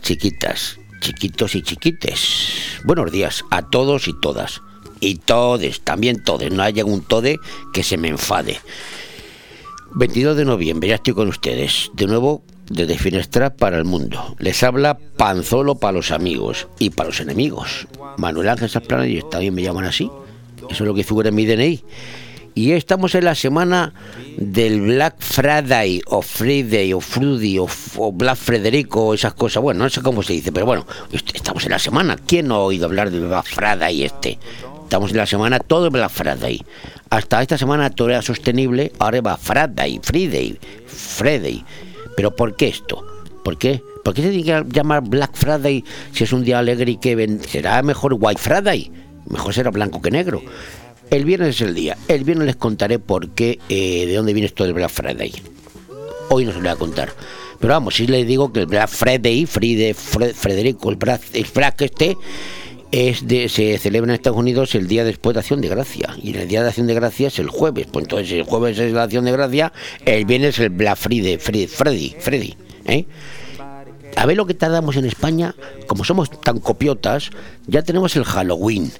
Chiquitas, chiquitos y chiquites. Buenos días a todos y todas. Y todes, también todes. No haya un tode que se me enfade. 22 de noviembre, ya estoy con ustedes. De nuevo, desde Finestra para el mundo. Les habla Panzolo para los amigos y para los enemigos. Manuel Ángel Saplana, y también me llaman así. Eso es lo que figura en mi DNI. Y estamos en la semana del Black Friday o Friday o Fruity o, o Black Frederico, esas cosas. Bueno, no sé cómo se dice, pero bueno, estamos en la semana. ¿Quién no ha oído hablar del Black Friday este? Estamos en la semana todo Black Friday. Hasta esta semana todo era sostenible, ahora va Friday, Friday, Friday. Pero ¿por qué esto? ¿Por qué? ¿Por qué se tiene que llamar Black Friday si es un día alegre y que ven? será mejor White Friday? Mejor será blanco que negro. El viernes es el día. El viernes les contaré por qué, eh, de dónde viene esto del Black Friday. Hoy no se lo voy a contar. Pero vamos, si les digo que el Black Friday, Friday, Frederico, el Black, Black este, es de, se celebra en Estados Unidos el día después de Acción de Gracia. Y el día de Acción de Gracia es el jueves. Pues entonces el jueves es la Acción de Gracia, el viernes es el Black Friday, Freddy, Freddy, Freddy. ¿eh? A ver lo que tardamos en España, como somos tan copiotas, ya tenemos el Halloween,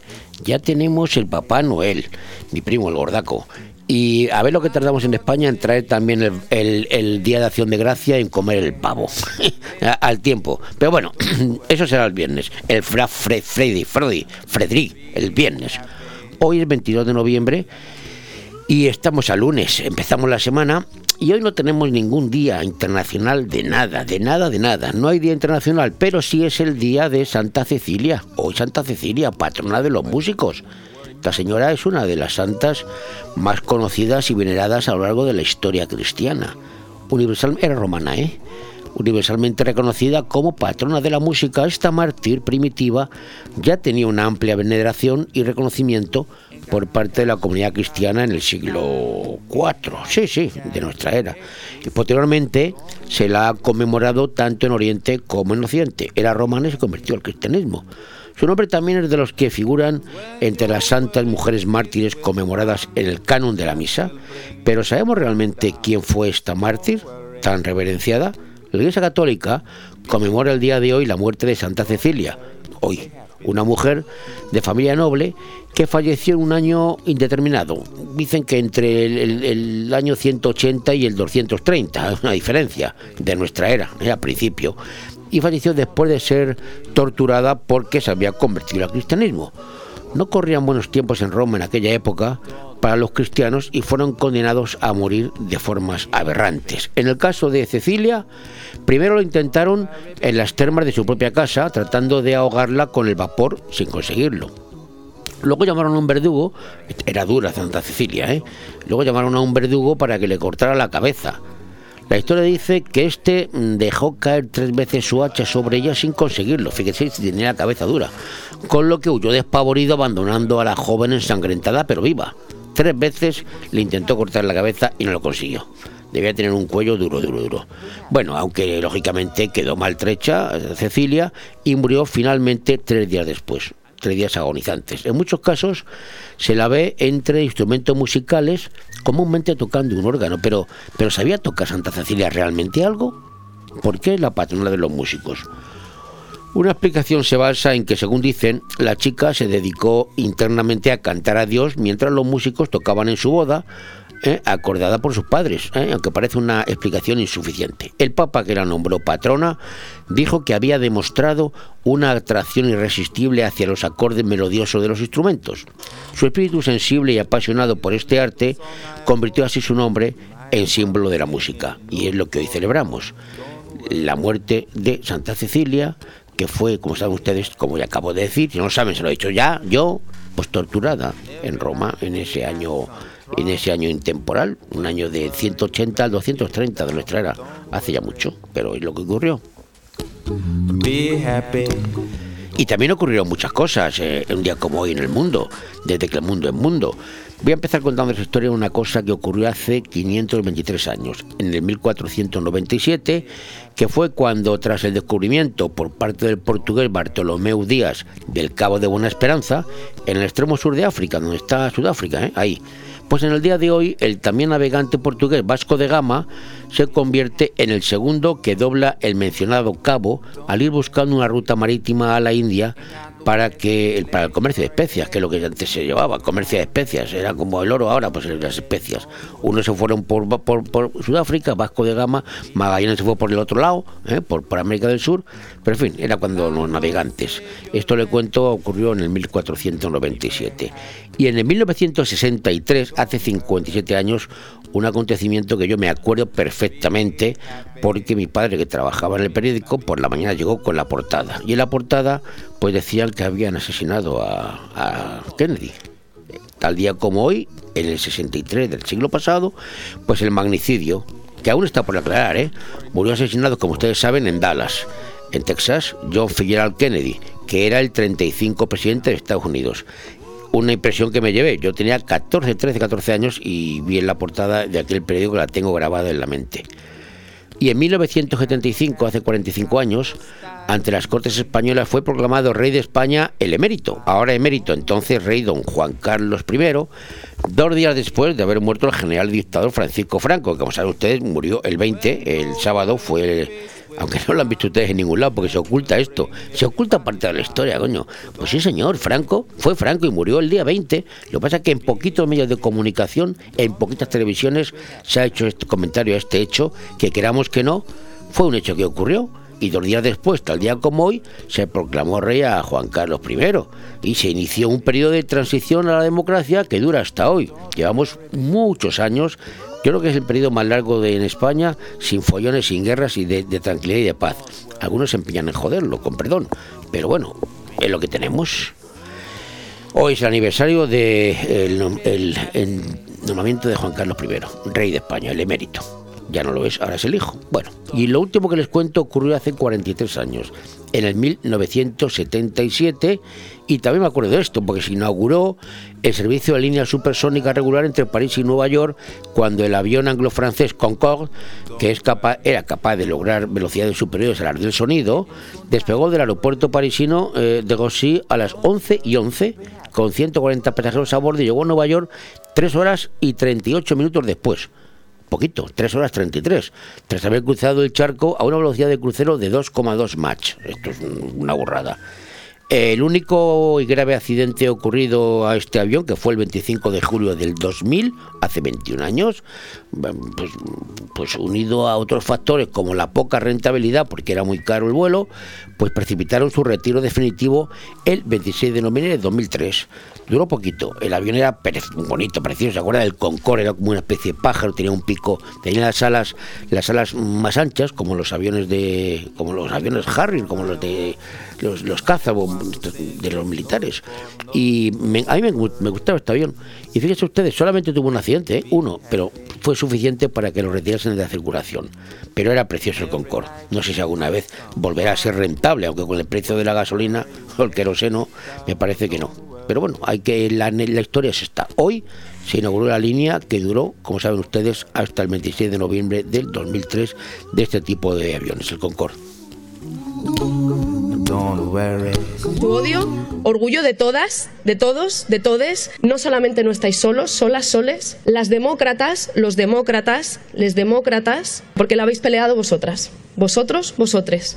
ya tenemos el Papá Noel, mi primo el gordaco. Y a ver lo que tardamos en España en traer también el, Día de Acción de Gracia en comer el pavo al tiempo. Pero bueno, eso será el viernes. El Fra Freddy, Freddy, Freddy, el viernes. Hoy es 22 de noviembre y estamos a lunes. Empezamos la semana y hoy no tenemos ningún día internacional de nada, de nada, de nada. No hay día internacional, pero sí es el día de Santa Cecilia. Hoy Santa Cecilia, patrona de los músicos. Esta señora es una de las santas más conocidas y veneradas a lo largo de la historia cristiana. Universal era romana, ¿eh? universalmente reconocida como patrona de la música, esta mártir primitiva ya tenía una amplia veneración y reconocimiento por parte de la comunidad cristiana en el siglo IV, sí, sí, de nuestra era. Y posteriormente se la ha conmemorado tanto en Oriente como en Occidente. Era romana y se convirtió al cristianismo. Su nombre también es de los que figuran entre las santas mujeres mártires conmemoradas en el canon de la misa. Pero ¿sabemos realmente quién fue esta mártir tan reverenciada? La Iglesia Católica conmemora el día de hoy la muerte de Santa Cecilia, hoy, una mujer de familia noble que falleció en un año indeterminado. Dicen que entre el, año 180 y el 230, es una diferencia de nuestra era, ¿eh? al principio. Y falleció después de ser torturada porque se había convertido al cristianismo. No corrían buenos tiempos en Roma en aquella época para los cristianos y fueron condenados a morir de formas aberrantes. En el caso de Cecilia, primero lo intentaron en las termas de su propia casa, tratando de ahogarla con el vapor sin conseguirlo. Luego llamaron a un verdugo, era dura Santa Cecilia, ¿eh? Luego llamaron a un verdugo para que le cortara la cabeza. La historia dice que este dejó caer tres veces su hacha sobre ella sin conseguirlo, fíjese si tenía la cabeza dura, con lo que huyó despavorido abandonando a la joven ensangrentada pero viva. Tres veces le intentó cortar la cabeza y no lo consiguió. Debía tener un cuello duro, duro, duro. Bueno, aunque lógicamente quedó maltrecha Cecilia y murió finalmente tres días después, agonizantes. En muchos casos se la ve entre instrumentos musicales, comúnmente tocando un órgano, pero, pero ¿sabía tocar Santa Cecilia realmente algo? ¿Por qué la patrona de los músicos? Una explicación se basa en que, según dicen, la chica se dedicó internamente a cantar a Dios mientras los músicos tocaban en su boda, eh, acordada por sus padres, eh, aunque parece una explicación insuficiente. El Papa, que la nombró patrona, dijo que había demostrado una atracción irresistible hacia los acordes melodiosos de los instrumentos. Su espíritu sensible y apasionado por este arte convirtió así su nombre en símbolo de la música, y es lo que hoy celebramos. La muerte de Santa Cecilia, que fue, como saben ustedes, como ya acabo de decir, si no saben, se lo he dicho ya, yo, pues torturada en Roma en ese año en ese año intemporal, un año de 180 al 230 de nuestra era, hace ya mucho, pero es lo que ocurrió. Y también ocurrieron muchas cosas eh, un día como hoy en el mundo, desde que el mundo es mundo. Voy a empezar contando esa historia de una cosa que ocurrió hace 523 años, en el 1497, que fue cuando, tras el descubrimiento por parte del portugués Bartolomeu Díaz del Cabo de Buena Esperanza, en el extremo sur de África, donde está Sudáfrica, ¿eh? ahí, Pues en el día de hoy, el también navegante portugués Vasco de Gama se convierte en el segundo que dobla el mencionado cabo al ir buscando una ruta marítima a la India para que para el comercio de especias, que es lo que antes se llevaba, comercio de especias, era como el oro ahora, pues las especias. Unos se fueron por, Sudáfrica, Vasco de Gama, Magallanes se fue por el otro lado, ¿eh? por, por América del Sur, pero en fin, era cuando los navegantes. Esto le cuento ocurrió en el 1497. Y en el 1963, hace 57 años, un acontecimiento que yo me acuerdo perfectamente porque mi padre que trabajaba en el periódico por la mañana llegó con la portada. Y en la portada pues decían que habían asesinado a, Kennedy. Tal día como hoy en el 63 del siglo pasado pues el magnicidio que aún está por aclarar ¿eh? murió asesinado como ustedes saben en Dallas en Texas John Fitzgerald Kennedy que era el 35 presidente de Estados Unidos una impresión que me llevé. Yo tenía 14, 13, 14 años y vi en la portada de aquel periódico, la tengo grabada en la mente. Y en 1975, hace 45 años, ante las Cortes Españolas fue proclamado rey de España el emérito, ahora emérito, entonces rey don Juan Carlos I, dos días después de haber muerto el general dictador Francisco Franco, que como saben ustedes murió el 20, el sábado fue aunque no lo han visto ustedes en ningún lado, porque se oculta esto, se oculta parte de la historia, coño. Pues sí, señor, Franco, fue Franco y murió el día 20. Lo que pasa es que en poquitos medios de comunicación, en poquitas televisiones, se ha hecho este comentario a este hecho, que queramos que no, fue un hecho que ocurrió. Y dos días después, tal día como hoy, se proclamó rey a Juan Carlos I y se inició un periodo de transición a la democracia que dura hasta hoy. Llevamos muchos años yo creo que es el periodo más largo de, en España, sin follones, sin guerras y de, tranquilidad y de paz. Algunos se empeñan en joderlo, con perdón, pero bueno, es lo que tenemos. Hoy es el aniversario del de nombramiento de Juan Carlos I, rey de España, el emérito. Ya no lo es, ahora es el hijo. Bueno, y lo último que les cuento ocurrió hace 43 años en el 1977 y también me acuerdo de esto porque se inauguró el servicio de línea supersónica regular entre París y Nueva York cuando el avión anglo-francés Concorde, que es era capaz de lograr velocidades superiores a las del sonido, despegó del aeropuerto parisino eh, de Gossy a las 11 y 11 con 140 pasajeros a bordo y llegó a Nueva York 3 horas y 38 minutos después poquito, 3 horas 33, tras haber cruzado el charco a una velocidad de crucero de 2,2 Mach. Esto es una burrada. El único y grave accidente ocurrido a este avión, que fue el 25 de julio del 2000, hace 21 años, pues, pues, unido a otros factores como la poca rentabilidad, porque era muy caro el vuelo, pues precipitaron su retiro definitivo el 26 de noviembre de 2003. Duró poquito, el avión era bonito, precioso, ¿se acuerda del Concorde? Era como una especie de pájaro, tenía un pico, tenía las alas, las alas más anchas, como los aviones de, como los aviones Harrier, como los de los, los de los militares. Y a mí me, gustaba este avión. Y fíjense ustedes, solamente tuvo un accidente, ¿eh? uno, pero fue suficiente para que lo retirasen de la circulación. Pero era precioso el Concorde. No sé si alguna vez volverá a ser rentable, aunque con el precio de la gasolina o el queroseno, me parece que no. Pero bueno, hay que la, la historia es esta. Hoy se inauguró la línea que duró, como saben ustedes, hasta el 26 de noviembre del 2003 de este tipo de aviones, el Concorde. Tu odio, orgullo de todas, de todos, de todes. No solamente no estáis solos, solas, soles. Las demócratas, los demócratas, les demócratas, porque la habéis peleado vosotras. Vosotros, vosotres.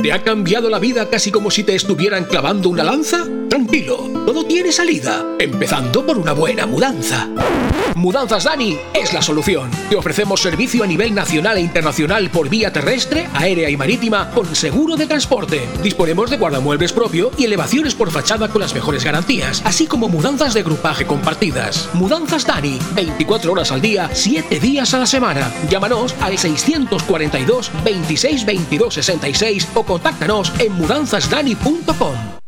¿Te ha cambiado la vida casi como si te estuvieran clavando una lanza? Tranquilo, tiene salida, empezando por una buena mudanza. Mudanzas Dani es la solución. Te ofrecemos servicio a nivel nacional e internacional por vía terrestre, aérea y marítima con seguro de transporte. Disponemos de guardamuebles propio y elevaciones por fachada con las mejores garantías, así como mudanzas de grupaje compartidas. Mudanzas Dani, 24 horas al día, 7 días a la semana. Llámanos al 642 26 22 66 o contáctanos en mudanzasdani.com.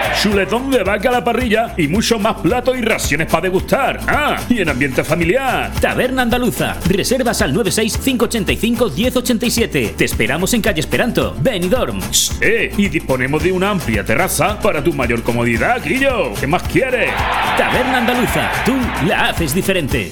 chuletón de vaca a la parrilla y mucho más platos y raciones para degustar. Ah, y en ambiente familiar. Taberna Andaluza. Reservas al 96587-1087. Te esperamos en calle Esperanto, Benidorm. Eh, y disponemos de una amplia terraza para tu mayor comodidad, Guillo. ¿Qué más quieres? Taberna Andaluza. Tú la haces diferente.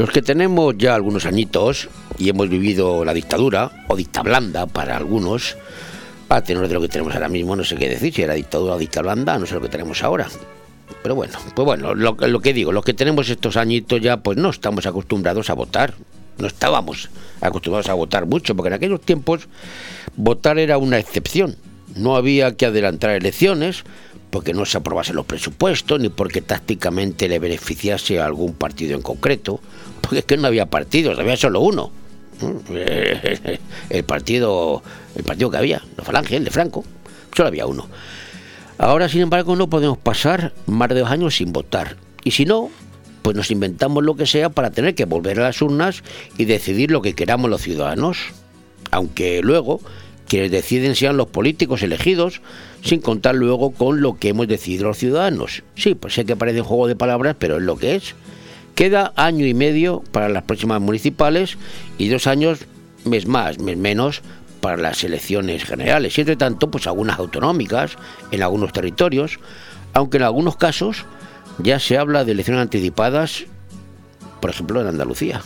Los que tenemos ya algunos añitos y hemos vivido la dictadura, o dicta blanda para algunos, para tener de lo que tenemos ahora mismo, no sé qué decir, si era dictadura o dicta blanda, no sé lo que tenemos ahora. Pero bueno, pues bueno, lo, lo que digo, los que tenemos estos añitos ya, pues no estamos acostumbrados a votar. No estábamos acostumbrados a votar mucho, porque en aquellos tiempos votar era una excepción. No había que adelantar elecciones, porque no se aprobasen los presupuestos, ni porque tácticamente le beneficiase a algún partido en concreto porque es que no había partidos, había solo uno. El partido, el partido que había, la Falange, el de Franco, solo había uno. Ahora, sin embargo, no podemos pasar más de dos años sin votar. Y si no, pues nos inventamos lo que sea para tener que volver a las urnas y decidir lo que queramos los ciudadanos. Aunque luego quienes deciden sean los políticos elegidos, sin contar luego con lo que hemos decidido los ciudadanos. Sí, pues sé que parece un juego de palabras, pero es lo que es. Queda año y medio para las próximas municipales y dos años, mes más, mes menos, para las elecciones generales. Y entre tanto, pues algunas autonómicas en algunos territorios, aunque en algunos casos ya se habla de elecciones anticipadas, por ejemplo en Andalucía.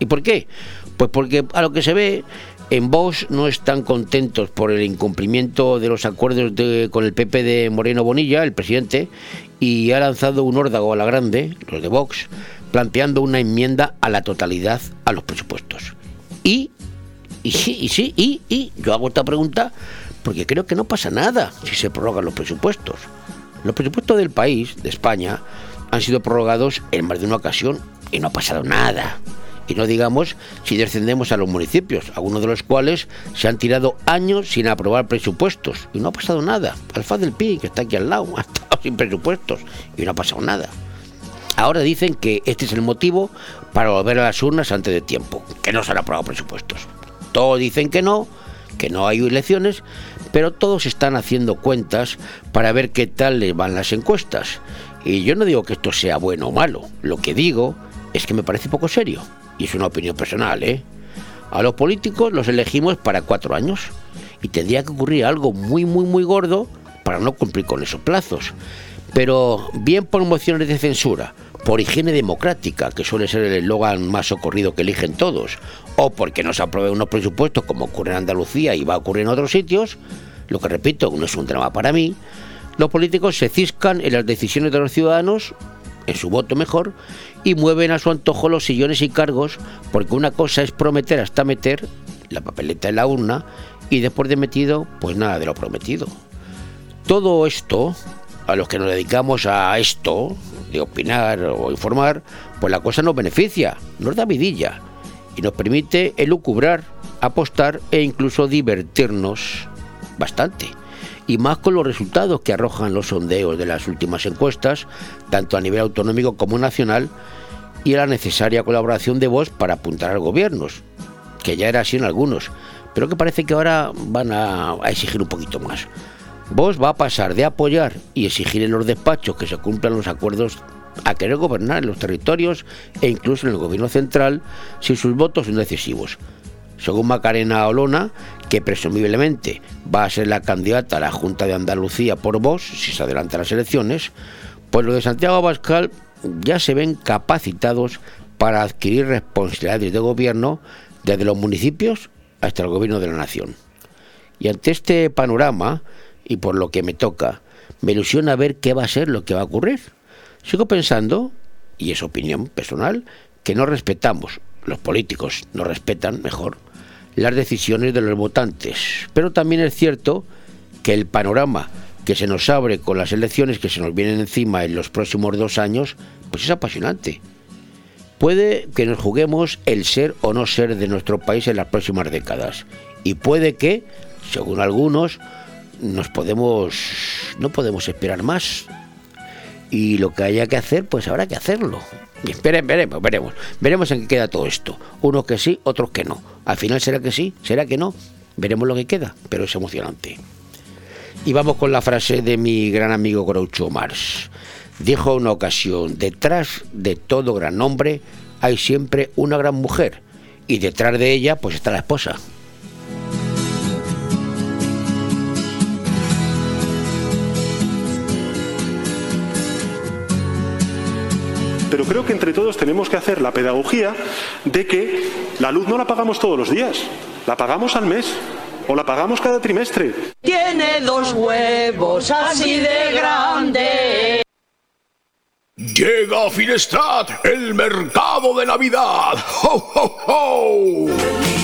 ¿Y por qué? Pues porque a lo que se ve en Vox no están contentos por el incumplimiento de los acuerdos con el PP de Moreno Bonilla, el presidente, y ha lanzado un órdago a la grande, los de Vox, planteando una enmienda a la totalidad a los presupuestos. Y, y sí, y sí, y, y yo hago esta pregunta porque creo que no pasa nada si se prorrogan los presupuestos. Los presupuestos del país, de España, han sido prorrogados en más de una ocasión y no ha pasado nada. Y no digamos si descendemos a los municipios, algunos de los cuales se han tirado años sin aprobar presupuestos y no ha pasado nada. Alfa del Pi, que está aquí al lado, ha estado sin presupuestos y no ha pasado nada. Ahora dicen que este es el motivo para volver a las urnas antes de tiempo, que no se han aprobado presupuestos. Todos dicen que no, que no hay elecciones, pero todos están haciendo cuentas para ver qué tal les van las encuestas. Y yo no digo que esto sea bueno o malo, lo que digo es que me parece poco serio y es una opinión personal, ¿eh? A los políticos los elegimos para cuatro años y tendría que ocurrir algo muy, muy, muy gordo para no cumplir con esos plazos. Pero bien por mociones de censura, por higiene democrática, que suele ser el eslogan más socorrido que eligen todos, o porque no se aprueben unos presupuestos como ocurre en Andalucía y va a ocurrir en otros sitios, lo que repito, no es un drama para mí, los políticos se ciscan en las decisiones de los ciudadanos, en su voto mejor, y mueven a su antojo los sillones y cargos, porque una cosa es prometer hasta meter la papeleta en la urna y después de metido, pues nada de lo prometido. Todo esto, a los que nos dedicamos a esto, de opinar o informar, pues la cosa nos beneficia, nos da vidilla y nos permite elucubrar, apostar e incluso divertirnos bastante. Y más con los resultados que arrojan los sondeos de las últimas encuestas, tanto a nivel autonómico como nacional, y la necesaria colaboración de Vox para apuntar a gobiernos, que ya era así en algunos, pero que parece que ahora van a, exigir un poquito más. Vox va a pasar de apoyar y exigir en los despachos que se cumplan los acuerdos a querer gobernar en los territorios e incluso en el gobierno central si sus votos son decisivos. Según Macarena Olona, que presumiblemente va a ser la candidata a la Junta de Andalucía por Vox si se adelantan las elecciones, pues lo de Santiago Abascal ya se ven capacitados para adquirir responsabilidades de gobierno desde los municipios hasta el gobierno de la nación. Y ante este panorama, y por lo que me toca, me ilusiona ver qué va a ser lo que va a ocurrir. Sigo pensando, y es opinión personal, que no respetamos, los políticos no respetan, mejor, las decisiones de los votantes. Pero también es cierto que el panorama que se nos abre con las elecciones que se nos vienen encima en los próximos dos años, pues es apasionante. Puede que nos juguemos el ser o no ser de nuestro país en las próximas décadas. Y puede que, según algunos, nos podemos no podemos esperar más y lo que haya que hacer pues habrá que hacerlo y esperen veremos veremos. Veremos en qué queda todo esto. Unos que sí otros que no. Al final será que sí será que no. Veremos lo que queda pero es emocionante. Y vamos con la frase de mi gran amigo Groucho Marx. Dijo una ocasión detrás de todo gran hombre hay siempre una gran mujer y detrás de ella pues está la esposa pero creo que entre todos tenemos que hacer la pedagogía de que la luz no la pagamos todos los días, la pagamos al mes o la pagamos cada trimestre. Tiene dos huevos así de grande. Llega a Finestrat el mercado de Navidad. ¡Ho, ho, ho!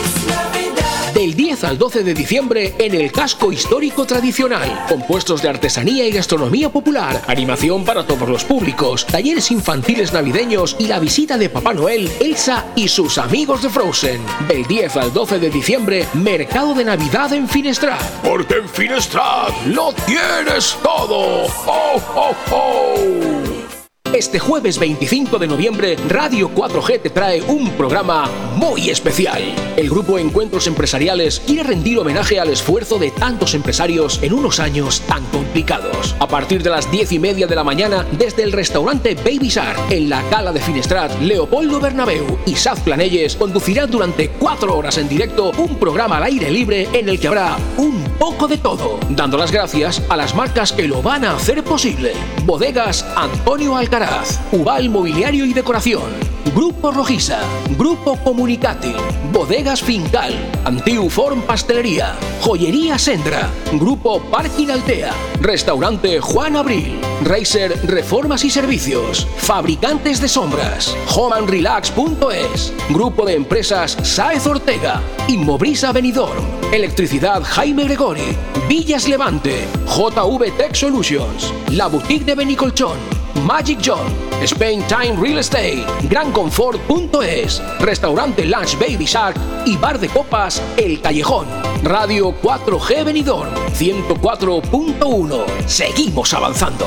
Del 10 al 12 de diciembre en el casco histórico tradicional. Compuestos de artesanía y gastronomía popular, animación para todos los públicos, talleres infantiles navideños y la visita de Papá Noel, Elsa y sus amigos de Frozen. Del 10 al 12 de diciembre, mercado de Navidad en Finestrat. Porque en Finestrat lo tienes todo. ¡Ho, ho, ho! Este jueves 25 de noviembre, Radio 4G te trae un programa muy especial. El grupo Encuentros Empresariales quiere rendir homenaje al esfuerzo de tantos empresarios en unos años tan complicados. A partir de las 10 y media de la mañana, desde el restaurante Baby Shark, en la Cala de Finestrat, Leopoldo Bernabeu y Saz Planelles conducirán durante cuatro horas en directo un programa al aire libre en el que habrá un poco de todo, dando las gracias a las marcas que lo van a hacer posible. Bodegas Antonio Alcaraz Ubal Mobiliario y Decoración, Grupo Rojiza, Grupo Comunicati, Bodegas Fincal, Antiuform Pastelería, Joyería Sendra, Grupo Parking Altea, Restaurante Juan Abril, Racer Reformas y Servicios, Fabricantes de Sombras, homeandrelax.es, Grupo de Empresas Saez Ortega, Inmobrisa Benidorm, Electricidad Jaime Gregori, Villas Levante, JV Tech Solutions, La Boutique de Benicolchón, Magic John, Spain Time Real Estate, GranConfort.es, Restaurante Lunch Baby Shark y Bar de Copas El Callejón. Radio 4G Benidorm 104.1. Seguimos avanzando.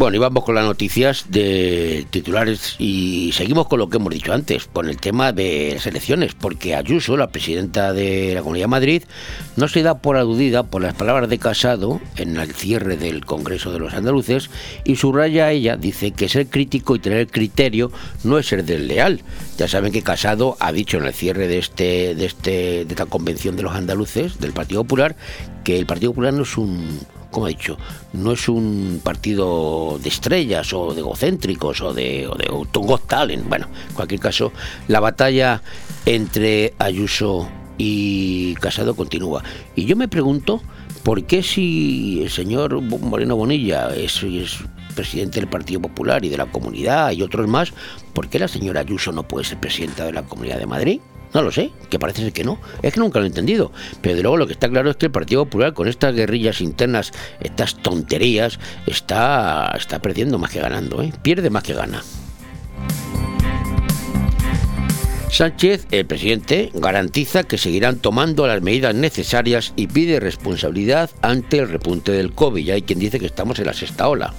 Bueno, y vamos con las noticias de titulares y seguimos con lo que hemos dicho antes, con el tema de las elecciones, porque Ayuso, la presidenta de la Comunidad de Madrid, no se da por aludida por las palabras de Casado en el cierre del Congreso de los Andaluces y subraya a ella, dice que ser crítico y tener criterio no es ser desleal. Ya saben que Casado ha dicho en el cierre de este de este de esta convención de los andaluces del Partido Popular que el Partido Popular no es un como he dicho, no es un partido de estrellas o de egocéntricos o de, o Talent. Bueno, en cualquier caso, la batalla entre Ayuso y Casado continúa. Y yo me pregunto, ¿por qué si el señor Moreno Bonilla es presidente del Partido Popular y de la Comunidad y otros más, ¿por qué la señora Ayuso no puede ser presidenta de la Comunidad de Madrid? No lo sé, que parece ser que no. Es que nunca lo he entendido. Pero de luego lo que está claro es que el Partido Popular, con estas guerrillas internas, estas tonterías, está, está perdiendo más que ganando. ¿eh? Pierde más que gana. Sánchez, el presidente, garantiza que seguirán tomando las medidas necesarias y pide responsabilidad ante el repunte del COVID. Y hay quien dice que estamos en la sexta ola.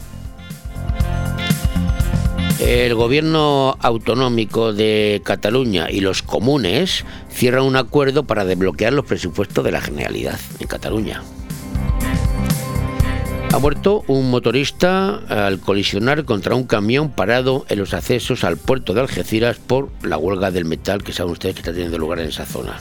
El gobierno autonómico de Cataluña y los comunes cierran un acuerdo para desbloquear los presupuestos de la Generalidad en Cataluña. Ha muerto un motorista al colisionar contra un camión parado en los accesos al puerto de Algeciras por la huelga del metal que saben ustedes que está teniendo lugar en esa zona.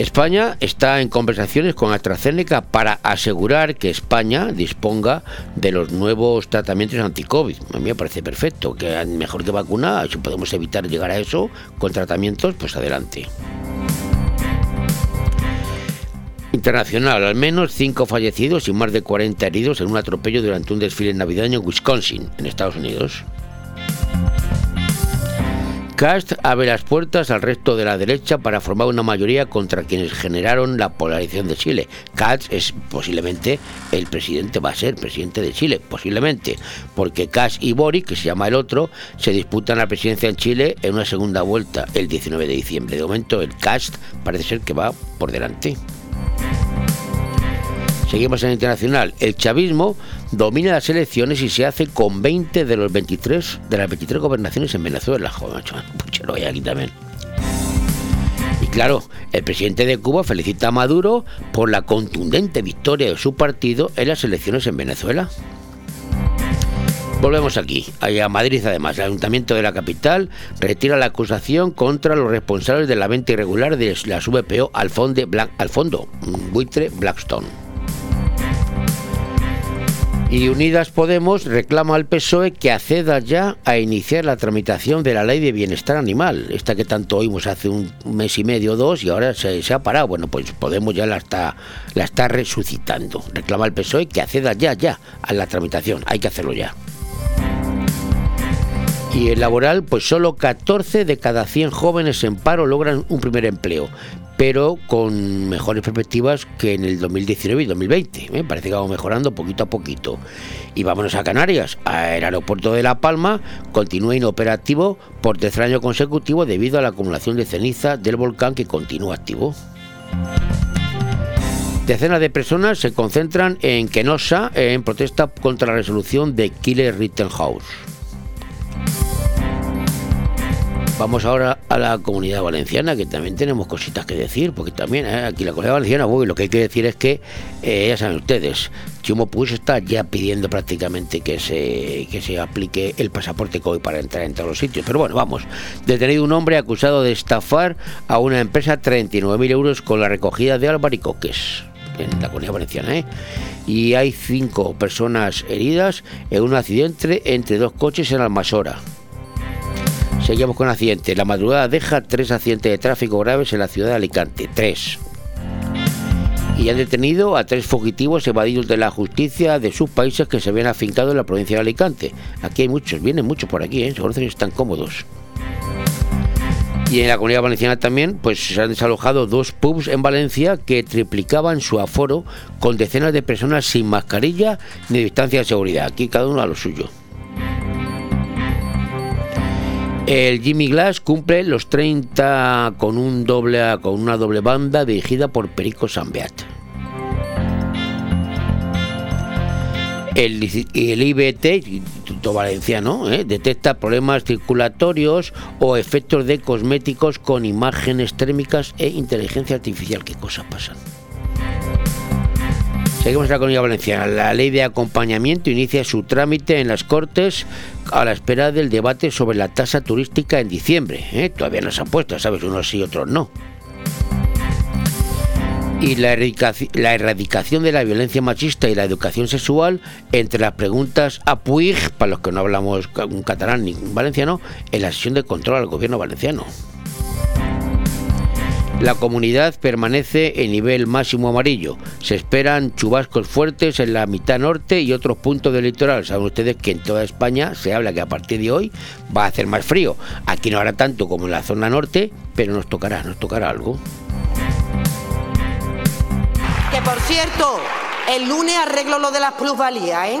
España está en conversaciones con AstraZeneca para asegurar que España disponga de los nuevos tratamientos anti-COVID. A mí me parece perfecto, que mejor que vacunar, si podemos evitar llegar a eso con tratamientos, pues adelante. Internacional, al menos cinco fallecidos y más de 40 heridos en un atropello durante un desfile navideño en Wisconsin, en Estados Unidos. Cast abre las puertas al resto de la derecha para formar una mayoría contra quienes generaron la polarización de Chile. Cast es posiblemente el presidente, va a ser presidente de Chile, posiblemente, porque Cast y Boric, que se llama el otro, se disputan la presidencia en Chile en una segunda vuelta el 19 de diciembre. De momento el Cast parece ser que va por delante. Seguimos en internacional. El chavismo domina las elecciones y se hace con 20 de los 23 de las 23 gobernaciones en Venezuela. Joder, puchero hay aquí también. Y claro, el presidente de Cuba felicita a Maduro por la contundente victoria de su partido en las elecciones en Venezuela. Volvemos aquí, a Madrid además. El Ayuntamiento de la capital retira la acusación contra los responsables de la venta irregular de las VPO al fondo, al fondo buitre Blackstone. Y Unidas Podemos reclama al PSOE que acceda ya a iniciar la tramitación de la ley de bienestar animal, esta que tanto oímos hace un mes y medio o dos y ahora se, ha parado. Bueno, pues Podemos ya la está, la está resucitando. Reclama al PSOE que acceda ya, ya a la tramitación. Hay que hacerlo ya. Y el laboral, pues solo 14 de cada 100 jóvenes en paro logran un primer empleo pero con mejores perspectivas que en el 2019 y 2020. ¿eh? Parece que vamos mejorando poquito a poquito. Y vámonos a Canarias. El aeropuerto de La Palma continúa inoperativo por tercer año consecutivo debido a la acumulación de ceniza del volcán que continúa activo. Decenas de personas se concentran en Kenosa en protesta contra la resolución de Killer Rittenhouse. Vamos ahora a la comunidad valenciana, que también tenemos cositas que decir, porque también eh, aquí la comunidad valenciana, lo que hay que decir es que, eh, ya saben ustedes, Puig está ya pidiendo prácticamente que se, que se aplique el pasaporte COVID para entrar en todos los sitios. Pero bueno, vamos. Detenido un hombre acusado de estafar a una empresa 39.000 euros con la recogida de albaricoques en la comunidad valenciana. ¿eh? Y hay cinco personas heridas en un accidente entre dos coches en Almasora. Seguimos con accidentes. La madrugada deja tres accidentes de tráfico graves en la ciudad de Alicante. Tres. Y han detenido a tres fugitivos evadidos de la justicia de sus países que se habían afincado en la provincia de Alicante. Aquí hay muchos, vienen muchos por aquí, ¿eh? se conocen y están cómodos. Y en la comunidad valenciana también, pues se han desalojado dos pubs en Valencia que triplicaban su aforo con decenas de personas sin mascarilla ni distancia de seguridad. Aquí cada uno a lo suyo. El Jimmy Glass cumple los 30 con, una doble banda dirigida por Perico Sambeat. El, el IBT, Valenciano, ¿eh? detecta problemas circulatorios o efectos de cosméticos con imágenes térmicas e inteligencia artificial. ¿Qué cosas pasan? Seguimos la Comunidad Valenciana. La ley de acompañamiento inicia su trámite en las Cortes a la espera del debate sobre la tasa turística en diciembre. ¿eh? Todavía no se han puesto, ¿sabes? Unos sí, otros no. Y la erradicación, de la violencia machista y la educación sexual entre las preguntas a Puig, para los que no hablamos un catalán ni un valenciano, en la sesión de control al gobierno valenciano. La comunidad permanece en nivel máximo amarillo. Se esperan chubascos fuertes en la mitad norte y otros puntos del litoral. Saben ustedes que en toda España se habla que a partir de hoy va a hacer más frío. Aquí no hará tanto como en la zona norte, pero nos tocará, nos tocará algo. Que por cierto, el lunes arreglo lo de las plusvalías, ¿eh?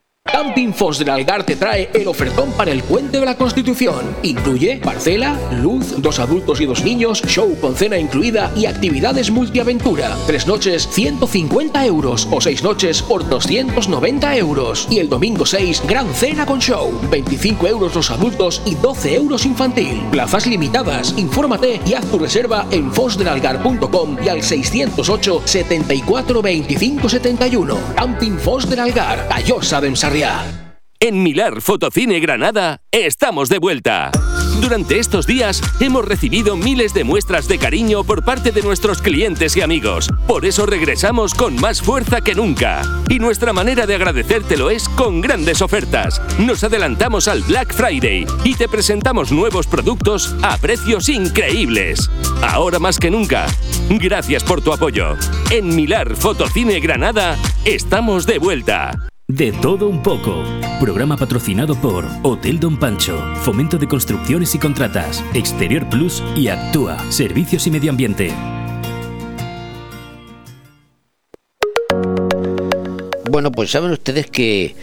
Camping Fos del Algar te trae el ofertón para el Puente de la Constitución. Incluye parcela, luz, dos adultos y dos niños, show con cena incluida y actividades multiaventura. Tres noches, 150 euros o seis noches por 290 euros. Y el domingo 6, gran cena con show. 25 euros los adultos y 12 euros infantil. Plazas limitadas. Infórmate y haz tu reserva en fosdelalgar.com y al 608 74 25 71. Camping Fos del Algar, Callosa de En Milar Fotocine Granada estamos de vuelta. Durante estos días hemos recibido miles de muestras de cariño por parte de nuestros clientes y amigos. Por eso regresamos con más fuerza que nunca. Y nuestra manera de agradecértelo es con grandes ofertas. Nos adelantamos al Black Friday y te presentamos nuevos productos a precios increíbles. Ahora más que nunca, gracias por tu apoyo. En Milar Fotocine Granada estamos de vuelta. De todo un poco. Programa patrocinado por Hotel Don Pancho, Fomento de Construcciones y Contratas, Exterior Plus y Actúa, Servicios y Medio Ambiente. Bueno, pues saben ustedes que...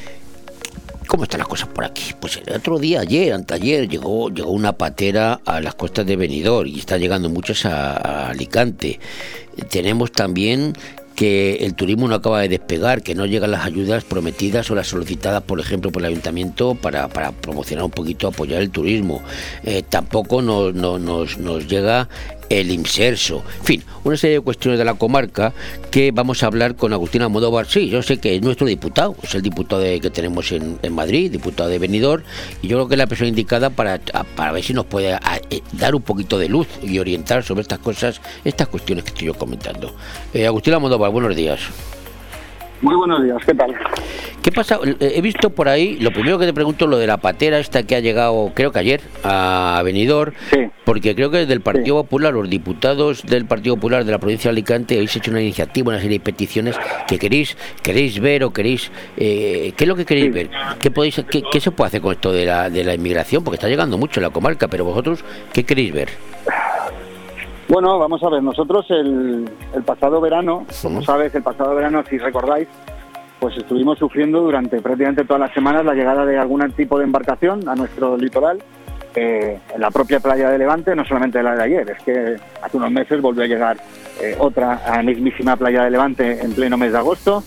¿Cómo están las cosas por aquí? Pues el otro día, ayer, anteayer, llegó, llegó una patera a las costas de Benidorm y está llegando muchas a, a Alicante. Tenemos también que el turismo no acaba de despegar, que no llegan las ayudas prometidas o las solicitadas, por ejemplo, por el ayuntamiento para, para promocionar un poquito, apoyar el turismo. Eh, tampoco nos, no- nos, nos llega el inserso. En fin, una serie de cuestiones de la comarca que vamos a hablar con Agustín Amodóvar. Sí, yo sé que es nuestro diputado, es el diputado de- que tenemos en, Madrid, diputado de Benidorm, y yo creo que es la persona indicada para, para ver si nos puede eh, dar un poquito de luz y orientar sobre estas cosas, estas cuestiones que estoy yo comentando. Eh, Agustín Amodóvar, buenos días. Muy buenos días, ¿qué tal? ¿Qué pasa? Eh, He visto por ahí, lo primero que te pregunto, lo de la patera esta que ha llegado, creo que ayer, a Benidorm, porque creo que desde el Partido Popular, los diputados del Partido Popular de la provincia de Alicante, habéis hecho una iniciativa, una serie de peticiones que queréis queréis ver o queréis... eh, ¿Qué es lo que queréis ver? ¿Qué, podéis, qué, qué se puede hacer con esto de la, de la inmigración? Porque está llegando mucho en la comarca, pero vosotros, ¿qué queréis ver? Bueno, vamos a ver, nosotros el, el pasado verano, como sabes, el pasado verano, si recordáis, pues estuvimos sufriendo durante prácticamente todas las semanas la llegada de algún tipo de embarcación a nuestro litoral, eh, en la propia playa de Levante, no solamente la de ayer, es que hace unos meses volvió a llegar eh, otra a la mismísima playa de Levante en pleno mes de agosto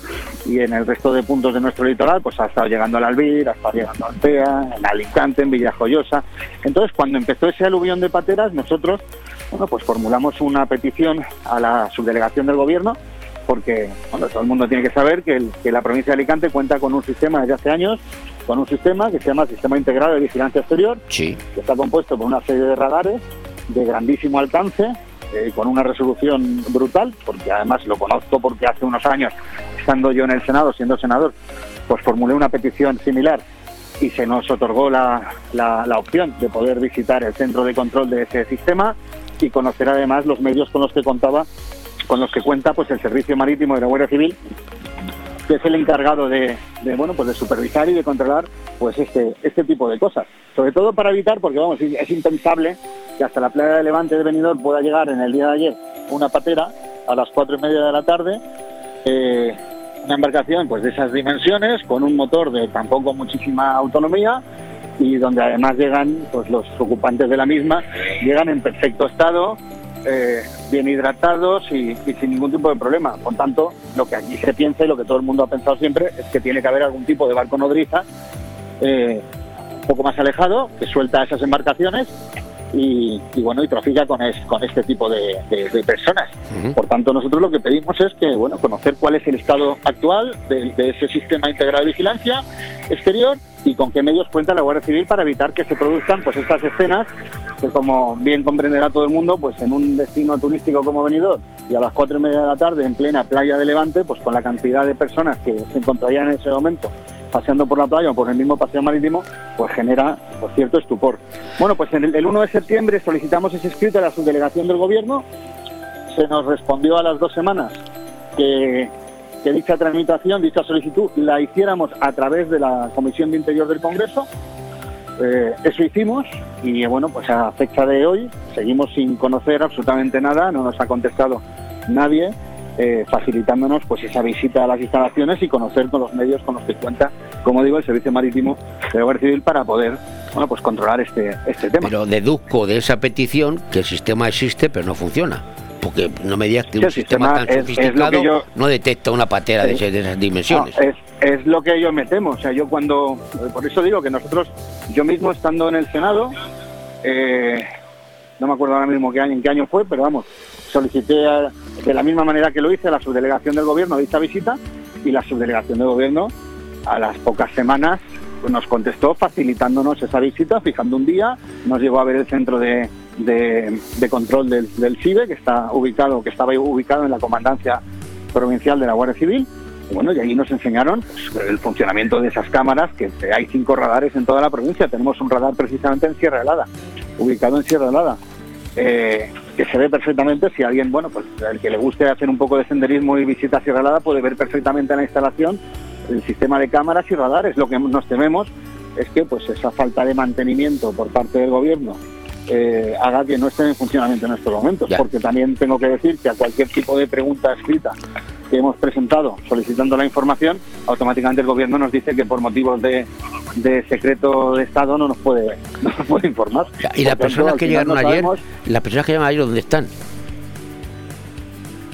y en el resto de puntos de nuestro litoral pues ha estado llegando al Albir, ha estado llegando a Altea, en Alicante, en Villajoyosa. Entonces cuando empezó ese aluvión de pateras nosotros bueno, pues formulamos una petición a la subdelegación del gobierno porque bueno, todo el mundo tiene que saber que, el- que la provincia de Alicante cuenta con un sistema desde hace años, con un sistema que se llama Sistema Integrado de Vigilancia Exterior, Sí. que está compuesto por una serie de radares de grandísimo alcance, eh, con una resolución brutal, porque además lo conozco porque hace unos años, estando yo en el Senado, siendo senador, pues formulé una petición similar y se nos otorgó la, la- la opción de poder visitar el centro de control de ese sistema y conocer además los medios con los que contaba, con los que cuenta pues el Servicio Marítimo de la Guardia Civil que es el encargado de, bueno pues de supervisar y de controlar pues este este tipo de cosas. Sobre todo para evitar porque vamos es es impensable que hasta la playa de Levante de Benidorm pueda llegar en el día de ayer una patera a las cuatro y media de la tarde eh, una embarcación pues de esas dimensiones con un motor de tampoco muchísima autonomía y donde además llegan pues los ocupantes de la misma llegan en perfecto estado eh, bien hidratados y, y sin ningún tipo de problema. Por tanto, lo que aquí se piensa y lo que todo el mundo ha pensado siempre es que tiene que haber algún tipo de barco nodriza eh, un poco más alejado que suelta esas embarcaciones y, y, bueno y trafica con, es- con este tipo de, de- de personas. Por tanto, nosotros lo que pedimos es que bueno conocer cuál es el estado actual de, de ese sistema integrado de vigilancia exterior y con qué medios cuenta la Guardia Civil para evitar que se produzcan pues estas escenas que como bien comprenderá todo el mundo, pues en un destino turístico como Benidorm y a las cuatro y media de la tarde en plena playa de Levante, pues con la cantidad de personas que se encontrarían en ese momento paseando por la playa o por el mismo paseo marítimo, pues genera pues, cierto estupor. Bueno, pues el, el 1 de septiembre solicitamos ese escrito a la subdelegación del gobierno, se nos respondió a las dos semanas que, que dicha tramitación, dicha solicitud, la hiciéramos a través de la Comisión de Interior del Congreso. Eh, eso hicimos y bueno, pues a fecha de hoy seguimos sin conocer absolutamente nada, no nos ha contestado nadie, eh, facilitándonos pues esa visita a las instalaciones y conocer con los medios con los que cuenta, como digo, el Servicio Marítimo de la Guardia Civil para poder bueno, pues controlar este, este tema. Pero deduzco de esa petición que el sistema existe pero no funciona. Porque no me digas que Sí, un sistema, sistema tan es- sofisticado yo- no detecta una patera de, Sí. de esas dimensiones. No, es, es lo que yo me temo. O sea, yo cuando. Por eso digo que nosotros, yo mismo estando en el Senado, eh, no me acuerdo ahora mismo qué año, en qué año fue, pero vamos, solicité a- de la misma manera que lo hice a la subdelegación del gobierno dicha visita y la subdelegación del gobierno a las pocas semanas nos contestó facilitándonos esa visita, fijando un día, nos llegó a ver el centro de, de- control del, del CIBE, que está ubicado, que estaba ubicado en la comandancia provincial de la Guardia Civil. Bueno, y allí nos enseñaron pues, el funcionamiento de esas cámaras, que hay cinco radares en toda la provincia. Tenemos un radar precisamente en Sierra Helada, ubicado en Sierra Helada, eh, que se ve perfectamente si alguien, bueno, pues el que le guste hacer un poco de senderismo y visita Sierra Helada puede ver perfectamente en la instalación el sistema de cámaras y radares. Lo que nos tememos es que pues esa falta de mantenimiento por parte del gobierno eh, haga que no esté en funcionamiento en estos momentos. Porque también tengo que decir que a cualquier tipo de pregunta escrita que hemos presentado solicitando la información, automáticamente el gobierno nos dice que por motivos de, de secreto de Estado no nos puede, no nos puede informar. Y las personas que llegaron ayer, sabemos, las personas que llegaron ayer, ¿dónde están?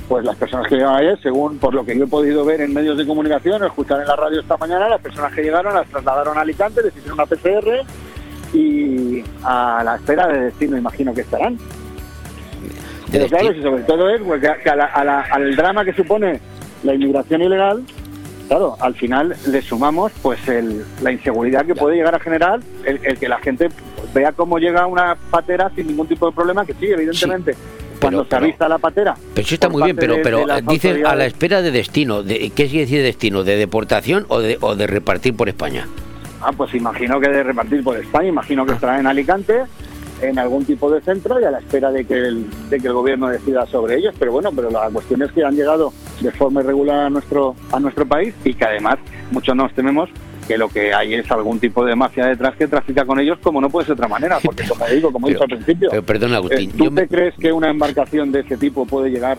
Pues las personas que llegaron ayer, según por lo que yo he podido ver en medios de comunicación, escuchar en la radio esta mañana, las personas que llegaron las trasladaron a Alicante, les hicieron una PCR y a la espera de destino imagino que estarán. Pero claro, si sobre todo es pues, que, que a la- a la- al drama que supone la inmigración ilegal, claro, al final le sumamos pues el- la inseguridad que puede llegar a generar el, el que la gente pues, vea cómo llega una patera sin ningún tipo de problema, que sí, evidentemente. cuando se avista la patera. Pero eso está muy bien, pero, de- pero de dices a la espera de destino. De, ¿Qué quiere decir destino? ¿De deportación o de, o de repartir por España? Ah, pues imagino que de repartir por España, imagino que estará en Alicante, en algún tipo de centro y a la espera de que el, de que el gobierno decida sobre ellos. Pero bueno, pero la cuestión es que han llegado de forma irregular a nuestro, a nuestro país y que además muchos nos tememos que lo que hay es algún tipo de mafia detrás que trafica con ellos como no puede ser de otra manera. Porque como digo, como he dicho al principio, Pero perdona, Agustín, eh, ¿tú yo me- te crees que una embarcación de ese tipo puede llegar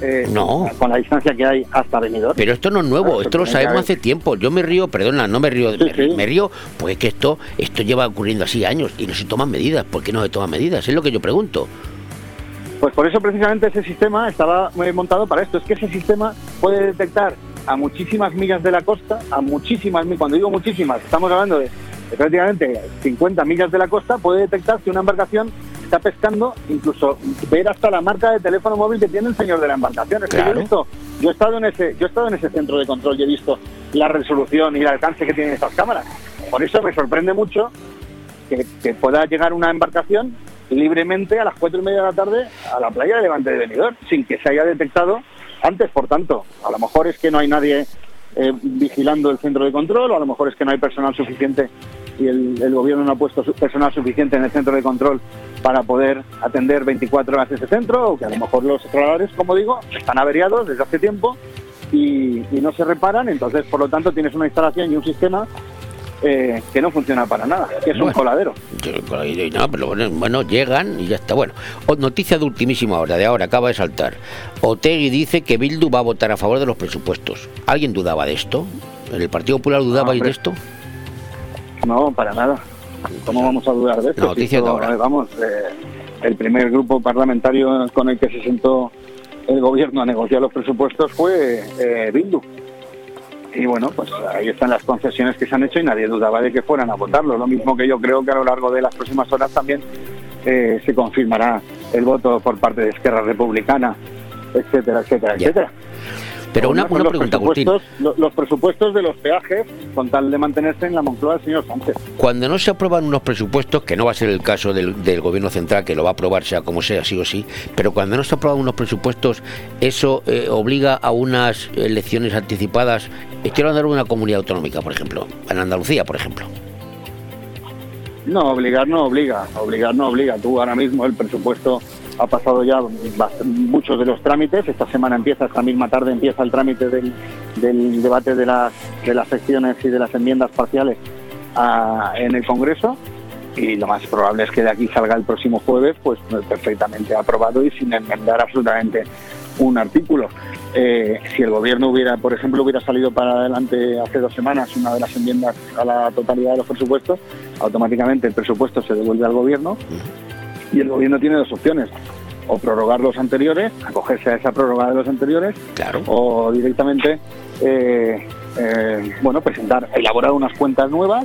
eh, No. con la distancia que hay hasta Benidorm? Pero esto no es nuevo, Claro, esto lo sabemos hace tiempo. Yo me río, perdona, no me río, me, me río, pues es que esto, esto lleva ocurriendo así años y no se toman medidas. ¿Por qué no se toman medidas? Es lo que yo pregunto. Pues por eso precisamente ese sistema estaba montado para esto. Es que ese sistema puede detectar a muchísimas millas de la costa, a muchísimas cuando digo muchísimas, estamos hablando de prácticamente 50 millas de la costa, puede detectar si una embarcación está pescando, incluso ver hasta la marca de teléfono móvil que tiene el señor de la embarcación. Es que yo, he visto, yo he estado en ese, yo he estado en ese centro de control y he visto la resolución y el alcance que tienen estas cámaras. Por eso me sorprende mucho que, que pueda llegar una embarcación libremente a las cuatro y media de la tarde a la playa de Levante de Benidorm sin que se haya detectado antes, por tanto. A lo mejor es que no hay nadie eh, vigilando el centro de control o a lo mejor es que no hay personal suficiente y el, gobierno no ha puesto personal suficiente en el centro de control para poder atender 24 horas ese centro o que a lo mejor los radares, como digo, están averiados desde hace tiempo y, y no se reparan, entonces por lo tanto tienes una instalación y un sistema eh, que no funciona para nada, que es un coladero. No, pero bueno, bueno, llegan y ya está. Bueno, noticia de ultimísima hora, de ahora, acaba de saltar. Otegui dice que Bildu va a votar a favor de los presupuestos. ¿Alguien dudaba de esto? ¿En el Partido Popular hombre. de esto? No, para nada. ¿Cómo vamos a dudar de esto? Noticia Si de esto, ahora. eh, Vamos, eh, el primer grupo parlamentario con el que se sentó el gobierno a negociar los presupuestos fue eh, Bildu. Y bueno, pues ahí están las concesiones que se han hecho y nadie dudaba de que fueran a votarlo. Lo mismo que yo creo que a lo largo de las próximas horas también eh, se confirmará el voto por parte de Esquerra Republicana, etcétera, etcétera, etcétera. Pero una, una los pregunta, Agustín. Los presupuestos de los peajes con tal de mantenerse en la Moncloa del señor Sánchez. Cuando no se aprueban unos presupuestos, que no va a ser el caso del, del gobierno central, que lo va a aprobar sea como sea, sí o sí, pero cuando no se aprueban unos presupuestos, eso eh, obliga a unas elecciones anticipadas. Estoy hablando de una comunidad autonómica, por ejemplo, en Andalucía, por ejemplo. No, obligar no obliga, obligar no obliga. Tú ahora mismo el presupuesto ha pasado ya muchos de los trámites. Esta semana empieza, esta misma tarde empieza el trámite del, debate de las, secciones y de las enmiendas parciales a- en el Congreso. Y lo más probable es que de aquí salga el próximo jueves, pues perfectamente aprobado y sin enmendar absolutamente un artículo. Eh, si el gobierno hubiera, por ejemplo, hubiera salido para adelante hace dos semanas una de las enmiendas a la totalidad de los presupuestos, automáticamente el presupuesto se devuelve al gobierno y el gobierno tiene dos opciones. O prorrogar los anteriores, acogerse a esa prórroga de los anteriores, o directamente eh, eh, bueno presentar, elaborar unas cuentas nuevas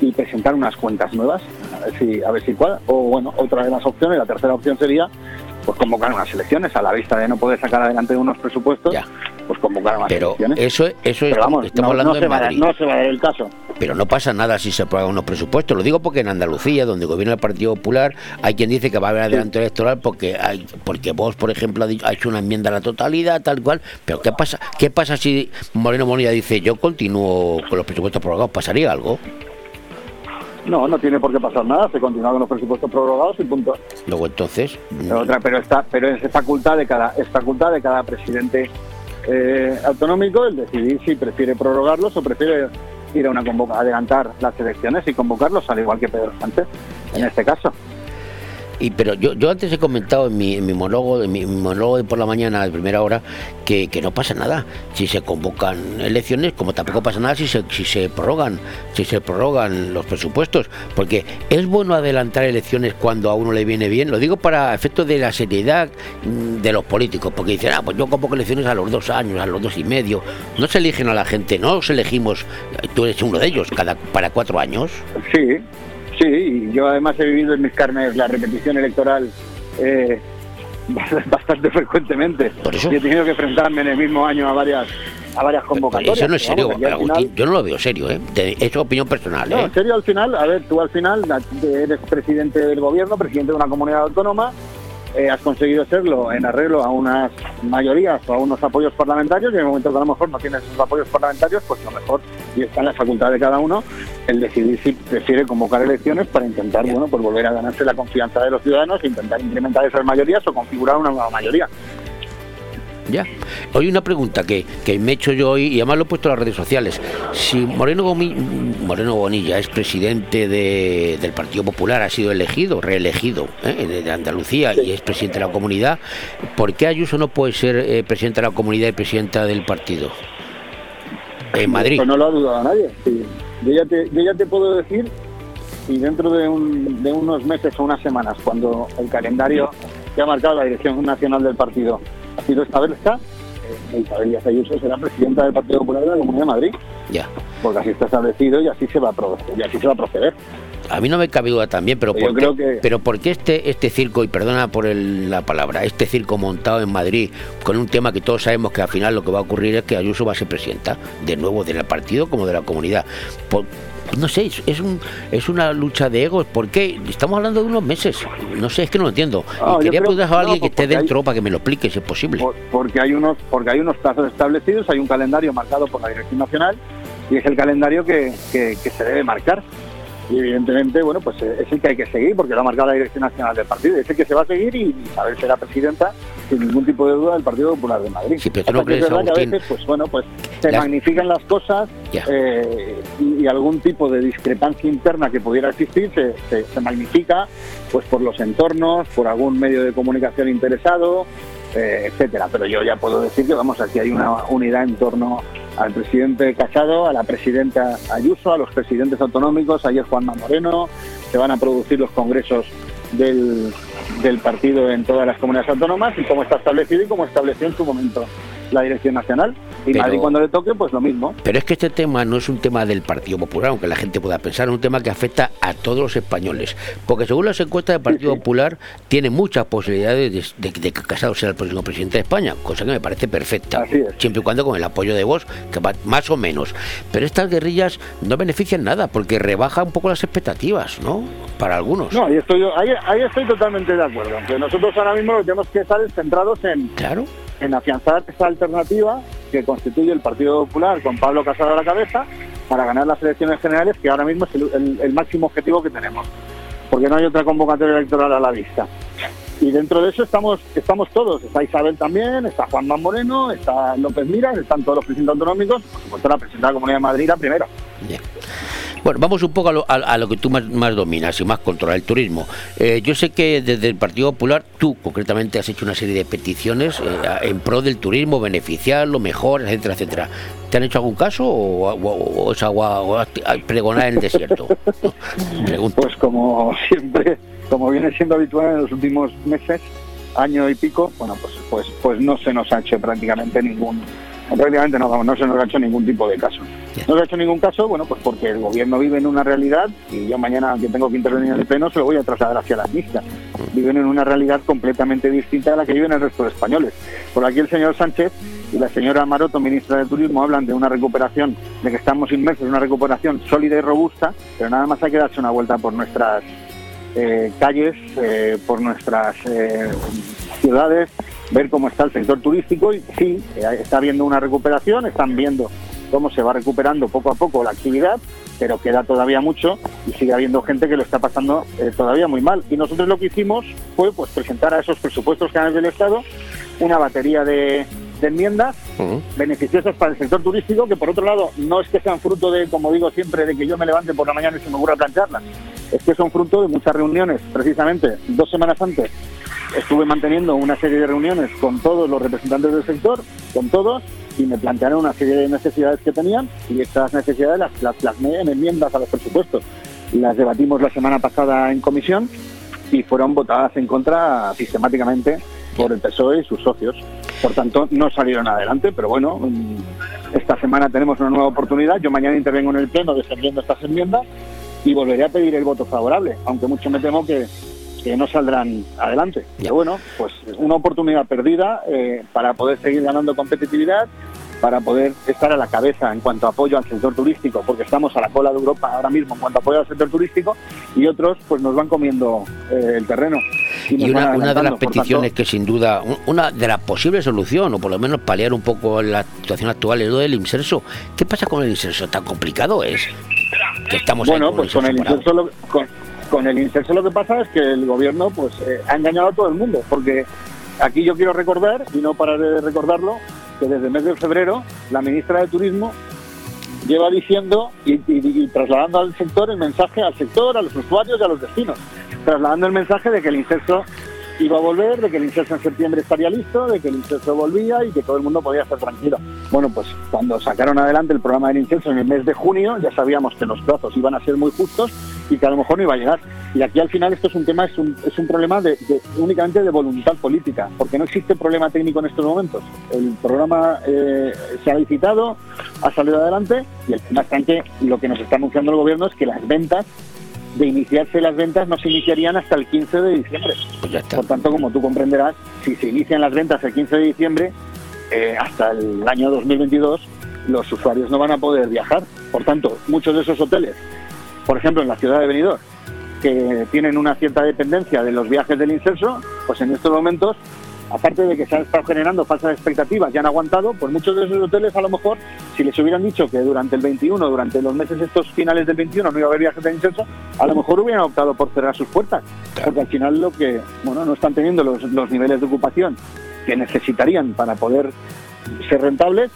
y presentar unas cuentas nuevas, a ver si, a ver si cuadra. O bueno, otra de las opciones, la tercera opción sería pues convocar unas elecciones a la vista de no poder sacar adelante unos presupuestos, pues convocar unas Pero elecciones. eso, eso es, Pero vamos, estamos no, hablando no de a dar- Madrid. no se va a dar el caso. Pero no pasa nada si se aprueban unos presupuestos. Lo digo porque en Andalucía, donde gobierna el Partido Popular, hay quien dice que va a haber adelanto electoral porque hay, porque vos, por ejemplo, ha dicho- ha hecho una enmienda a la totalidad, tal cual. Pero ¿qué pasa? ¿Qué pasa si Moreno Bonilla dice yo continúo con los presupuestos prorrogados? ¿Pasaría algo? No, no tiene por qué pasar nada, se continúa con los presupuestos prorrogados y punto. Luego entonces. Pero otra, pero está, pero es facultad de cada, es facultad de cada presidente eh, autonómico el decidir si prefiere prorrogarlos o prefiere ir a una convoca, adelantar las elecciones y convocarlos al igual que Pedro Sánchez en este caso. Y pero yo, yo antes he comentado en mi, monólogo, en mi monólogo de por la mañana de primera hora, que, que no pasa nada si se convocan elecciones, como tampoco pasa nada si se, si se prorrogan, si se prorrogan los presupuestos, porque es bueno adelantar elecciones cuando a uno le viene bien. Lo digo para efectos de la seriedad mm, de los políticos, porque dicen, ah, pues yo convoco elecciones a los dos años, a los dos y medio. No se eligen a la gente, no os elegimos, tú eres uno de ellos, cada para cuatro años. Sí, sí, yo además he vivido en mis carnes la repetición electoral eh, bastante frecuentemente. Y he tenido que enfrentarme en el mismo año a varias a varias convocatorias. Eso no es serio, Vamos, Agustín. final- Yo no lo veo serio, ¿eh? Es opinión personal, No, ¿eh? en serio, al final, a ver, tú al final eres presidente del gobierno, presidente de una comunidad autónoma, eh, has conseguido serlo en arreglo a unas mayorías o a unos apoyos parlamentarios y en el momento que a lo mejor no tienes esos apoyos parlamentarios, pues lo mejor, y está en la facultad de cada uno, el decidir si prefiere convocar elecciones para intentar, bueno, pues volver a ganarse la confianza de los ciudadanos, intentar incrementar esas mayorías o configurar una nueva mayoría. Ya. Hoy una pregunta que, que me he hecho yo hoy, y además lo he puesto en las redes sociales. Si Moreno, Gomi- Moreno Bonilla es presidente de- del Partido Popular, ha sido elegido, reelegido ¿eh? de Andalucía y es presidente de la comunidad, ¿por qué Ayuso no puede ser eh, presidenta de la comunidad y presidenta del partido? En Madrid. Eso no lo ha dudado nadie. sí. Yo, ya te, yo ya te puedo decir, si dentro de, un- de unos meses o unas semanas, cuando el calendario que ha marcado la Dirección Nacional del Partido sido establezca, eh, Isabel Díaz Ayuso será presidenta del Partido Popular de la Comunidad de Madrid. Ya. Porque así está establecido y así se va a proceder. Y así se va a proceder. A mí no me cabe duda también, pero ¿por qué, creo que- pero ¿por qué este, este circo, y perdona por el- la palabra, este circo montado en Madrid con un tema que todos sabemos que al final lo que va a ocurrir es que Ayuso va a ser presidenta, de nuevo, del partido como de la comunidad? Por- no sé, es, es un, es una lucha de egos. ¿Por qué? Estamos hablando de unos meses. No sé, es que no lo entiendo. Ah, y quería creo- preguntar a alguien no, que esté porque hay- dentro para que me lo explique, si es posible. Por- porque hay unos porque hay unos plazos establecidos, hay un calendario marcado por la Dirección Nacional y es el calendario que, que- que se debe marcar. Y evidentemente, bueno, pues eh, es el que hay que seguir porque lo ha marcado la Dirección Nacional del partido, es el que se va a seguir y Isabel será presidenta sin ningún tipo de duda del Partido Popular de Madrid. Sí, pero tú no que es crees, verdad que a veces, pues bueno, pues se magnifican las cosas eh, y, y algún tipo de discrepancia interna que pudiera existir se, se- se magnifica pues por los entornos, por algún medio de comunicación interesado, eh, etcétera. Pero yo ya puedo decir que vamos, aquí hay una unidad en torno al presidente Casado, a la presidenta Ayuso, a los presidentes autonómicos, ayer Juanma Moreno, se van a producir los congresos del, del partido en todas las comunidades autónomas y como está establecido y como estableció en su momento la dirección nacional. Y Pero- Madrid cuando le toque, pues lo mismo. Pero es que este tema no es un tema del Partido Popular, aunque la gente pueda pensar, es un tema que afecta a todos los españoles. Porque según las encuestas del Partido Popular, tiene muchas posibilidades de, de- de que Casado sea el próximo presidente de España, cosa que me parece perfecta. Siempre y cuando con el apoyo de vos, que va más o menos. Pero estas guerrillas no benefician nada, porque rebaja un poco las expectativas, ¿no? Para algunos. No, ahí estoy, yo- ahí, ahí estoy totalmente de acuerdo. Que nosotros ahora mismo lo que tenemos que estar es centrados en, claro. En afianzar esa alternativa que constituye el Partido Popular con Pablo Casado a la cabeza para ganar las elecciones generales, que ahora mismo es el, máximo objetivo que tenemos. Porque no hay otra convocatoria electoral a la vista. Y dentro de eso estamos estamos todos. Está Isabel también, está Juanma Moreno, está López Miras, están todos los presidentes autonómicos, por supuesto la presidenta de la Comunidad de Madrid, la primera. Bueno, vamos un poco a lo, a- a lo que tú más, más dominas y más controlas, el turismo. Eh, yo sé que desde el Partido Popular, tú concretamente has hecho una serie de peticiones eh, en pro del turismo, beneficiarlo mejor, etcétera, etcétera. ¿Te han hecho algún caso o, o- o es agua o pregonar en el desierto? Pues como siempre, como viene siendo habitual en los últimos meses, año y pico, bueno, pues pues pues no se nos ha hecho prácticamente ningún prácticamente no, no se nos ha hecho ningún tipo de caso. No se ha hecho ningún caso, bueno, pues porque el gobierno vive en una realidad y yo mañana que tengo que intervenir en el pleno se lo voy a trasladar hacia la mixta. Viven en una realidad completamente distinta a la que viven el resto de españoles. Por aquí el señor Sánchez y la señora Maroto, ministra de Turismo, hablan de una recuperación, de que estamos inmersos en una recuperación sólida y robusta, pero nada más hay que darse una vuelta por nuestras eh, calles, eh, por nuestras eh, ciudades, ver cómo está el sector turístico y sí, eh, está habiendo una recuperación, están viendo cómo se va recuperando poco a poco la actividad, pero queda todavía mucho y sigue habiendo gente que lo está pasando eh, todavía muy mal. Y nosotros lo que hicimos fue pues presentar a esos presupuestos generales del Estado una batería de, de enmiendas beneficiosas para el sector turístico, que por otro lado no es que sean fruto de, como digo siempre, de que yo me levante por la mañana y se me ocurra plantearlas, es que son fruto de muchas reuniones, precisamente dos semanas antes estuve manteniendo una serie de reuniones con todos los representantes del sector, con todos, y me plantearon una serie de necesidades que tenían y estas necesidades las, las plasmé en enmiendas a los presupuestos. Las debatimos la semana pasada en comisión y fueron votadas en contra sistemáticamente por el PSOE y sus socios. Por tanto, no salieron adelante, pero bueno, mm, esta semana tenemos una nueva oportunidad. Yo mañana intervengo en el Pleno defendiendo estas enmiendas y volveré a pedir el voto favorable, aunque mucho me temo que, que no saldrán adelante. Pero bueno, pues una oportunidad perdida eh, para poder seguir ganando competitividad, para poder estar a la cabeza en cuanto a apoyo al sector turístico, porque estamos a la cola de Europa ahora mismo en cuanto a apoyo al sector turístico, y otros pues nos van comiendo eh, el terreno. Y una, de las tanto, peticiones que sin duda, un- una de las posibles soluciones, o por lo menos paliar un poco la situación actual, es lo del inserso. ¿Qué pasa con el inserso? ¿Tan complicado es? Que estamos bueno, pues con el inserso lo, con, con el inserso lo que pasa es que el gobierno pues eh, ha engañado a todo el mundo, porque aquí yo quiero recordar, y no pararé de recordarlo, que desde el mes de febrero la ministra de Turismo lleva diciendo y, y- y trasladando al sector el mensaje al sector, a los usuarios y a los destinos, trasladando el mensaje de que el inserso iba a volver, de que el inserso en septiembre estaría listo, de que el inserso volvía y que todo el mundo podía estar tranquilo. Bueno, pues cuando sacaron adelante el programa del inserso en el mes de junio, ya sabíamos que los plazos iban a ser muy justos y que a lo mejor no iba a llegar. Y aquí al final esto es un tema, es un, es un problema únicamente de voluntad política, porque no existe problema técnico en estos momentos. El programa eh, se ha licitado, ha salido adelante y el tema está en que lo que nos está anunciando el gobierno es que las ventas de iniciarse las ventas no se iniciarían hasta el 15 de diciembre. Por tanto, como tú comprenderás, si se inician las ventas el 15 de diciembre, eh, hasta el año 2022 los usuarios no van a poder viajar. Por tanto, muchos de esos hoteles, por ejemplo en la ciudad de Benidorm, que tienen una cierta dependencia de los viajes del inserso, pues en estos momentos, aparte de que se han estado generando falsas expectativas y han aguantado, pues muchos de esos hoteles a lo mejor, si les hubieran dicho que durante el 21, durante los meses estos finales del 21 no iba a haber viajes del inserso, a lo mejor hubieran optado por cerrar sus puertas, porque al final lo que, bueno, no están teniendo los, los niveles de ocupación que necesitarían para poder ser rentables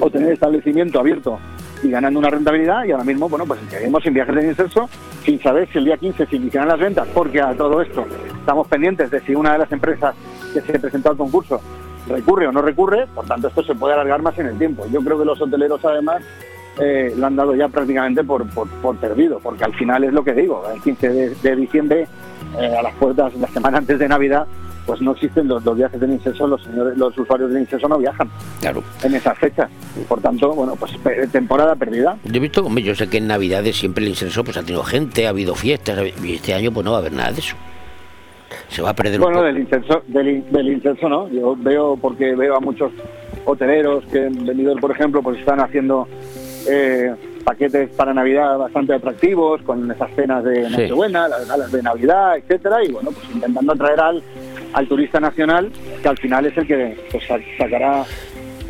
o tener establecimiento abierto y ganando una rentabilidad y ahora mismo, bueno, pues seguimos sin viajes de inserso, sin saber si el día 15 se iniciarán las ventas, porque a todo esto estamos pendientes de si una de las empresas que se presentó al concurso recurre o no recurre, por tanto esto se puede alargar más en el tiempo. Yo creo que los hoteleros además eh, lo han dado ya prácticamente por, por, perdido, porque al final es lo que digo, el 15 de, de diciembre, eh, a las puertas, la semana antes de Navidad, pues no existen los, los viajes del incenso, los señores, los usuarios del incenso no viajan Claro. en esas fechas. Por tanto, bueno, pues temporada perdida. Yo he visto, hombre, yo sé que en Navidades siempre el incenso pues ha tenido gente, ha habido fiestas, y este año pues no va a haber nada de eso. Se va a perder un Bueno, poco. del incenso, del, in- del incenso no. Yo veo, porque veo a muchos hoteleros que en Benidorm, por ejemplo, pues están haciendo eh, paquetes para Navidad bastante atractivos, con esas cenas de Sí. Nochebuena, las galas de Navidad, etcétera, y bueno, pues intentando atraer al, al turista nacional, que al final es el que pues, sa- sacará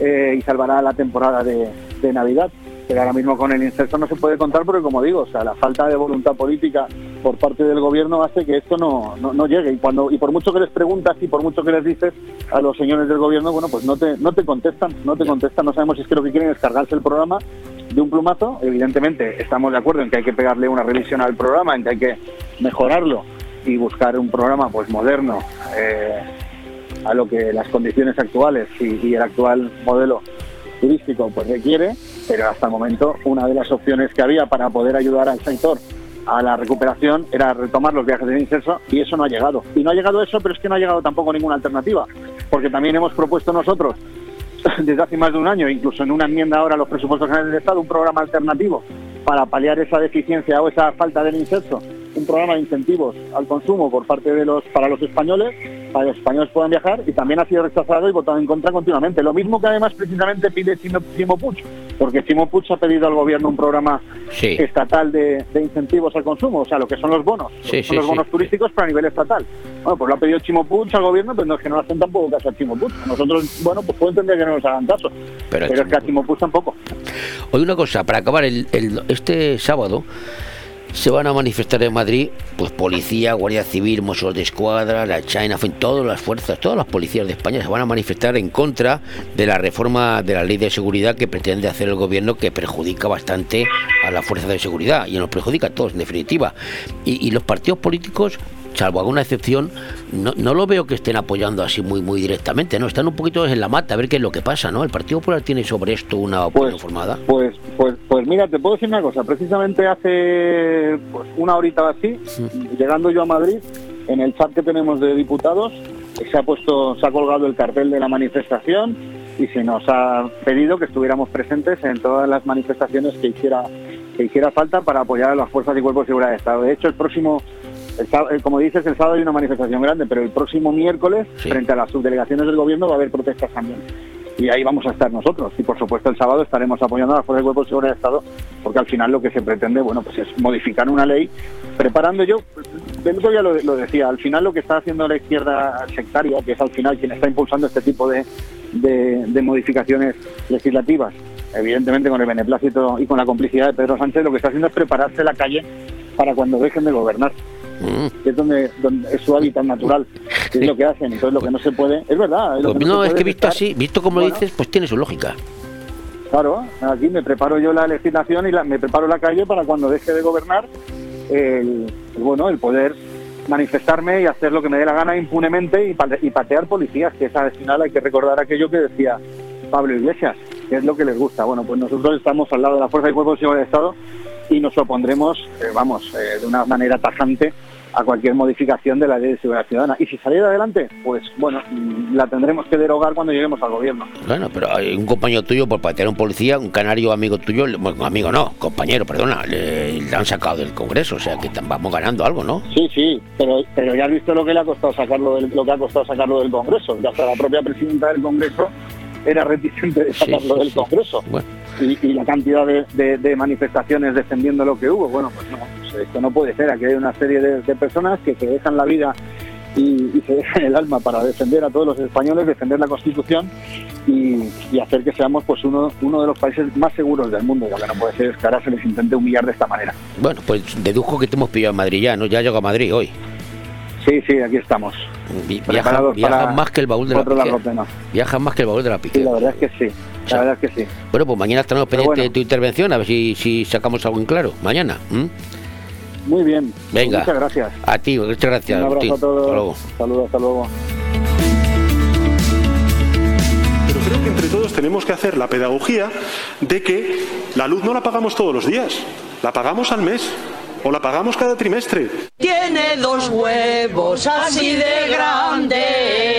eh, y salvará la temporada de, de Navidad. Pero ahora mismo con el incenso no se puede contar porque, como digo, o sea, la falta de voluntad política por parte del gobierno hace que esto no, no, no llegue. Y cuando y por mucho que les preguntas y por mucho que les dices a los señores del gobierno, bueno, pues no te, no te contestan, no te contestan. No sabemos si es que lo que quieren es cargarse el programa de un plumazo. Evidentemente, estamos de acuerdo en que hay que pegarle una revisión al programa, en que hay que mejorarlo y buscar un programa pues moderno eh, a lo que las condiciones actuales y, el actual modelo turístico pues requiere, pero hasta el momento una de las opciones que había para poder ayudar al sector a la recuperación era retomar los viajes de incenso y eso no ha llegado. Y no ha llegado eso, pero es que no ha llegado tampoco ninguna alternativa, porque también hemos propuesto nosotros desde hace más de un año, incluso en una enmienda ahora a los presupuestos generales del Estado, un programa alternativo para paliar esa deficiencia o esa falta del incenso, un programa de incentivos al consumo por parte de los para los españoles, para que los españoles puedan viajar y también ha sido rechazado y votado en contra continuamente. Lo mismo que además precisamente pide Chimo, Chimo Puig, porque Chimo Puig ha pedido al gobierno un programa Sí. estatal de, de incentivos al consumo, o sea, lo que son los bonos, Sí, son sí, los bonos turísticos pero a nivel estatal. Bueno, pues lo ha pedido Chimo Puig al gobierno, pero no es que no le hacen tampoco caso a Chimo Puig. Nosotros, bueno, pues puedo entender que no nos hagan caso, Pero pero, es que a Chimo Puig tampoco. Hoy una cosa, para acabar, el, el- este sábado se van a manifestar en Madrid, pues policía, guardia civil, mozos de escuadra, la China, en todas las fuerzas, todas las policías de España se van a manifestar en contra de la reforma de la ley de seguridad que pretende hacer el gobierno, que perjudica bastante a las fuerzas de seguridad y nos perjudica a todos, en definitiva. Y los partidos políticos salvo alguna excepción, no, no lo veo que estén apoyando así muy muy directamente, ¿no? Están un poquito en la mata a ver qué es lo que pasa, ¿no? ¿El Partido Popular tiene sobre esto una opinión formada? Pues, pues, pues mira, te puedo decir una cosa. Precisamente hace pues, una horita o así, llegando yo a Madrid, en el chat que tenemos de diputados, se ha puesto, se ha colgado el cartel de la manifestación y se nos ha pedido que estuviéramos presentes en todas las manifestaciones que hiciera que hiciera falta para apoyar a las fuerzas y cuerpos de seguridad de Estado. De hecho, el próximo el como dices, el sábado hay una manifestación grande, pero el próximo miércoles, frente a las subdelegaciones del gobierno, va a haber protestas también. Y ahí vamos a estar nosotros. Y por supuesto el sábado estaremos apoyando a las fuerzas de cuerpos de seguridad de Estado, porque al final lo que se pretende, bueno, pues es modificar una ley, preparando yo, del otro día lo, lo decía, al final lo que está haciendo la izquierda sectaria, que es al final quien está impulsando este tipo de, de- de modificaciones legislativas, evidentemente con el beneplácito y con la complicidad de Pedro Sánchez, lo que está haciendo es prepararse la calle para cuando dejen de gobernar que es donde, donde es su hábitat natural, que es lo que hacen. Entonces, lo que no se puede, es verdad. es lo Pues que no, es que visto estar- así, visto como Bueno, dices, pues tiene su lógica. Claro, aquí me preparo yo la legislación y la- me preparo la calle para cuando deje de gobernar, el, bueno, el poder manifestarme y hacer lo que me dé la gana impunemente y, pa- y patear policías, que es al final hay que recordar aquello que decía Pablo Iglesias, que es lo que les gusta. Bueno, pues nosotros estamos al lado de la Fuerza y Cuerpo de Seguridad del Estado y nos opondremos, eh, vamos, eh, de una manera tajante a cualquier modificación de la ley de seguridad ciudadana. Y si saliera adelante, pues bueno, mm, la tendremos que derogar cuando lleguemos al gobierno. Bueno, pero hay un compañero tuyo por patear a un policía, un canario amigo tuyo, bueno, amigo no, compañero, perdona, le, le han sacado del Congreso, o sea que vamos ganando algo, ¿no? Sí, sí, pero, pero ya has visto lo que le ha costado sacarlo del, lo que ha costado sacarlo del Congreso. Ya hasta la propia presidenta del Congreso era reticente de sacarlo del Congreso. Y, y la cantidad de, de- de manifestaciones defendiendo lo que hubo, bueno, pues no, pues esto no puede ser. Aquí hay una serie de, de personas que se dejan la vida y, y se dejan el alma para defender a todos los españoles, defender la Constitución y, y hacer que seamos pues uno, uno de los países más seguros del mundo. Lo que no puede ser es que ahora se les intente humillar de esta manera. Bueno, pues deduzco que te hemos pillado en Madrid ya, ¿no? Ya llego a Madrid hoy. Sí, sí, aquí estamos. Vi- viajas para más que el baúl de la piquera. Viajas más que el baúl de la Sí, piquera. la verdad es que sí. La verdad es que sí. Bueno, pues mañana estaremos pendientes bueno. de tu intervención, a ver si, si sacamos algo en claro. Mañana. Muy bien. Venga. Muchas gracias. A ti, muchas gracias. Un abrazo a todos. Hasta luego. Saludos, hasta luego. Pero creo que entre todos tenemos que hacer la pedagogía de que la luz no la pagamos todos los días, la pagamos al mes o la pagamos cada trimestre. Tiene dos huevos así de grandes.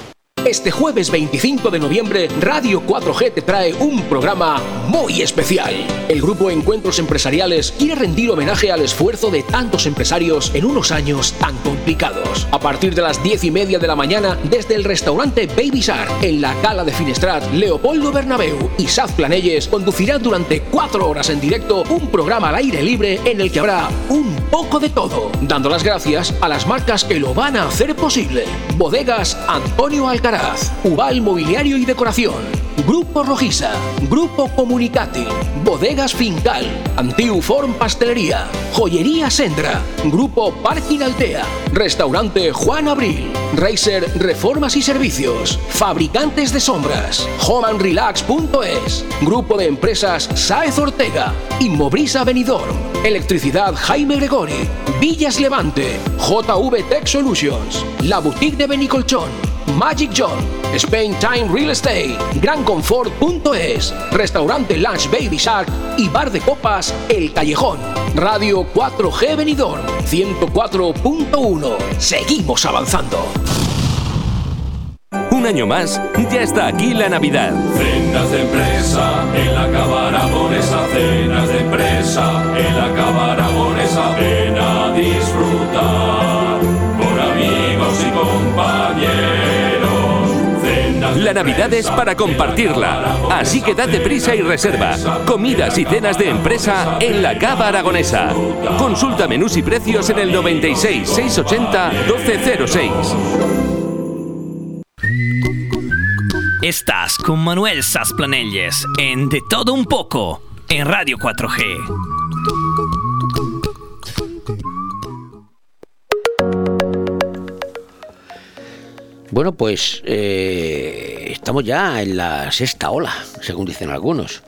Este jueves 25 de noviembre, Radio 4G te trae un programa muy especial. El grupo Encuentros Empresariales quiere rendir homenaje al esfuerzo de tantos empresarios en unos años tan complicados. A partir de las 10 y media de la mañana, desde el restaurante Baby Shark, en la Cala de Finestrat, Leopoldo Bernabeu y Saz Planelles conducirán durante cuatro horas en directo un programa al aire libre en el que habrá un poco de todo, dando las gracias a las marcas que lo van a hacer posible. Bodegas Antonio Alcaraz. Ubal Mobiliario y Decoración, Grupo Rojiza, Grupo Comunicati, Bodegas Fincal, Antiuform Pastelería, Joyería Sendra, Grupo Parking Altea, Restaurante Juan Abril, Racer Reformas y Servicios, Fabricantes de Sombras, homeandrelax.es, Grupo de Empresas Saez Ortega, Inmobrisa Benidorm, Electricidad Jaime Gregori, Villas Levante, JV Tech Solutions, La Boutique de Benicolchón, Magic John, Spain Time Real Estate, GranConfort.es, Restaurante Lunch Baby Shark y Bar de Copas El Callejón. Radio 4G Benidorm 104.1. Seguimos avanzando. Un año más, ya está aquí la Navidad. Cenas de empresa la Cava Aragonesa, cenas de empresa en la Cava Aragonesa, ven a disfrutar navidades para compartirla. Así que date prisa y reserva. Comidas y cenas de empresa en la Cava Aragonesa. Consulta menús y precios en el 96 680 1206. Estás con Manuel Sasplanelles en De Todo Un Poco, en Radio 4G. Bueno, pues eh, estamos ya en la sexta ola, según dicen algunos.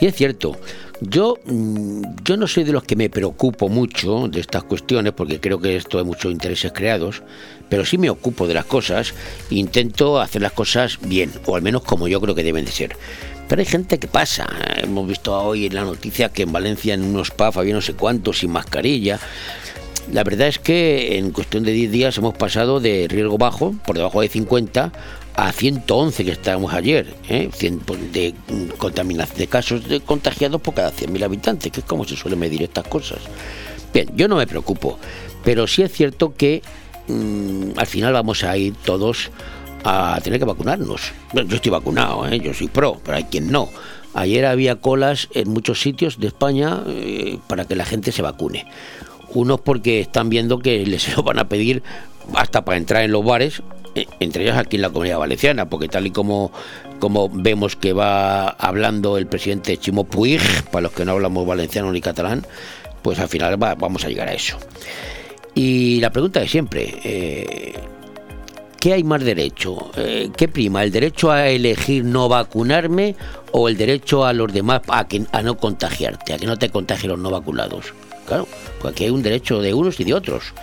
Y es cierto, yo, mm, yo no soy de los que me preocupo mucho de estas cuestiones, porque creo que esto hay muchos intereses creados, pero sí me ocupo de las cosas e intento hacer las cosas bien, o al menos como yo creo que deben de ser. Pero hay gente que pasa. Hemos visto hoy en la noticia que en Valencia en unos pubs había no sé cuántos sin mascarilla. La verdad es que en cuestión de 10 días hemos pasado de riesgo bajo, por debajo de 50, a 111 que estábamos ayer, ¿eh? 100 de, contaminación, de casos de contagiados por cada 100.000 habitantes, que es como se suele medir estas cosas. Bien, yo no me preocupo, pero sí es cierto que mm, al final vamos a ir todos a tener que vacunarnos. Bueno, yo estoy vacunado, ¿eh? yo soy pro, pero hay quien no. Ayer había colas en muchos sitios de España eh, para que la gente se vacune. Unos porque están viendo que les lo van a pedir hasta para entrar en los bares, eh, entre ellos aquí en la Comunidad Valenciana, porque tal y como, como vemos que va hablando el presidente Chimo Puig, para los que no hablamos valenciano ni catalán, pues al final va- vamos a llegar a eso. Y la pregunta de siempre, eh, ¿qué hay más derecho? Eh, ¿Qué prima? ¿El derecho a elegir no vacunarme o el derecho a los demás a, a no contagiarte, a que no te contagien los no vacunados? Claro, aquí hay un derecho de unos y de otros.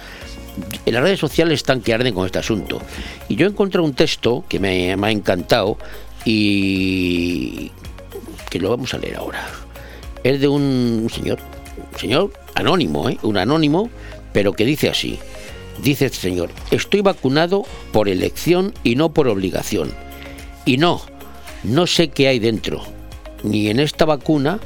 En las redes sociales están que arden con este asunto. Y yo he encontrado un texto que me, ha encantado y que lo vamos a leer ahora. Es de un señor, un señor anónimo, ¿eh? un anónimo, pero que dice así. Dice este señor, estoy vacunado por elección y no por obligación. Y no, no sé qué hay dentro, ni en esta vacuna,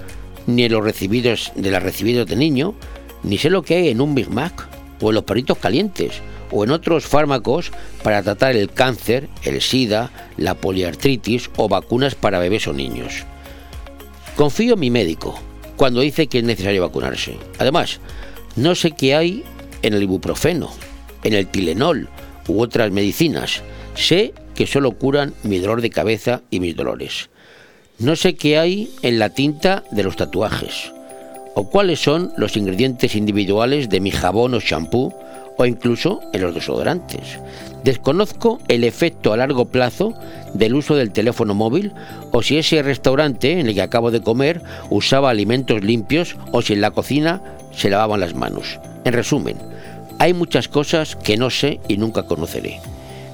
ni en los recibidos de las recibidos de niño, ni sé lo que hay en un Big Mac, o en los perritos calientes, o en otros fármacos para tratar el cáncer, el SIDA, la poliartritis o vacunas para bebés o niños. Confío en mi médico cuando dice que es necesario vacunarse. Además, no sé qué hay en el ibuprofeno, en el Tilenol u otras medicinas. Sé que solo curan mi dolor de cabeza y mis dolores. No sé qué hay en la tinta de los tatuajes, o cuáles son los ingredientes individuales de mi jabón o champú, o incluso en los desodorantes. Desconozco el efecto a largo plazo del uso del teléfono móvil o si ese restaurante en el que acabo de comer usaba alimentos limpios o si en la cocina se lavaban las manos. En resumen, hay muchas cosas que no sé y nunca conoceré.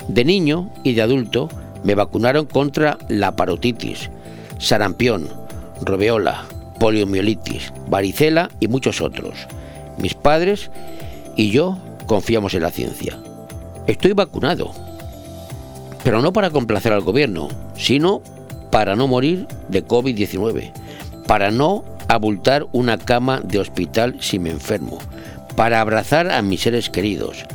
De niño y de adulto me vacunaron contra la parotitis, sarampión, robeola, poliomielitis, varicela y muchos otros. Mis padres y yo confiamos en la ciencia. Estoy vacunado, pero no para complacer al gobierno, sino para no morir de COVID-19, para no abultar una cama de hospital si me enfermo, para abrazar a mis seres queridos,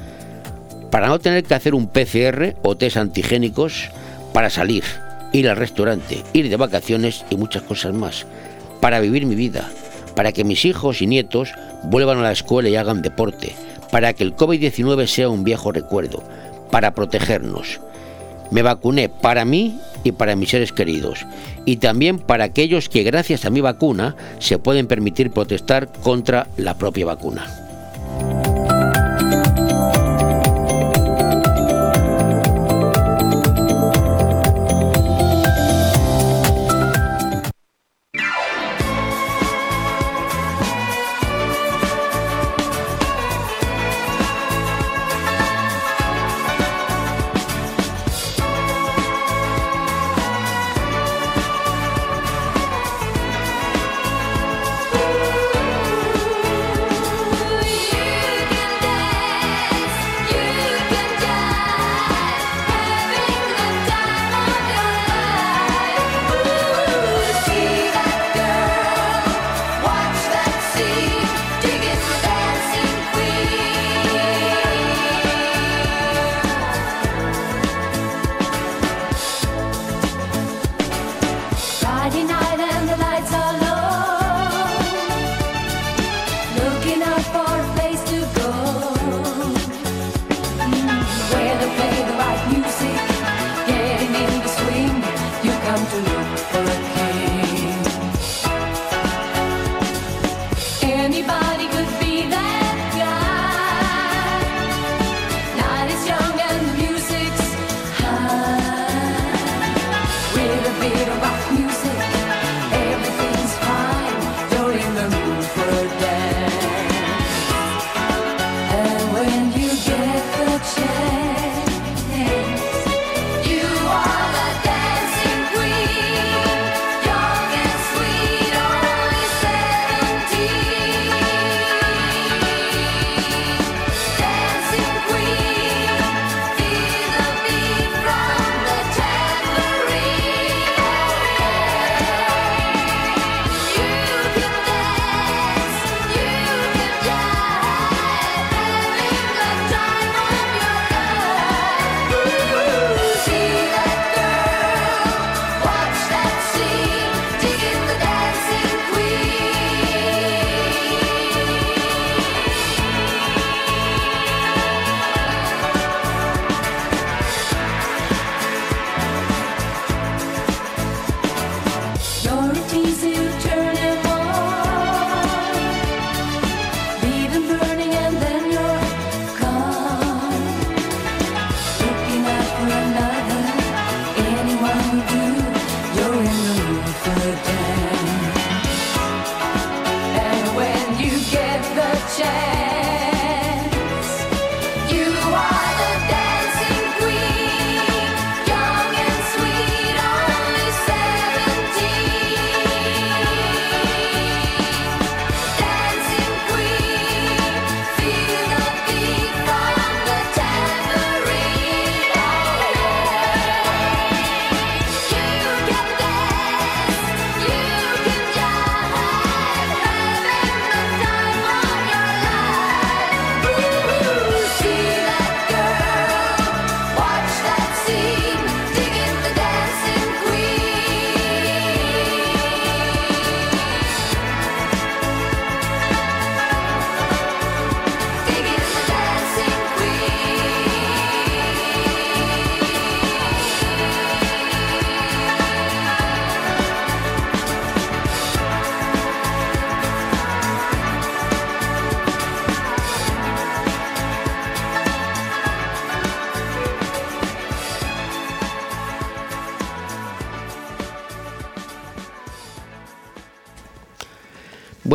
para no tener que hacer un PCR o test antigénicos para salir, ir al restaurante, ir de vacaciones y muchas cosas más, para vivir mi vida, para que mis hijos y nietos vuelvan a la escuela y hagan deporte, para que el COVID-19 sea un viejo recuerdo, para protegernos. Me vacuné para mí y para mis seres queridos, y también para aquellos que gracias a mi vacuna se pueden permitir protestar contra la propia vacuna.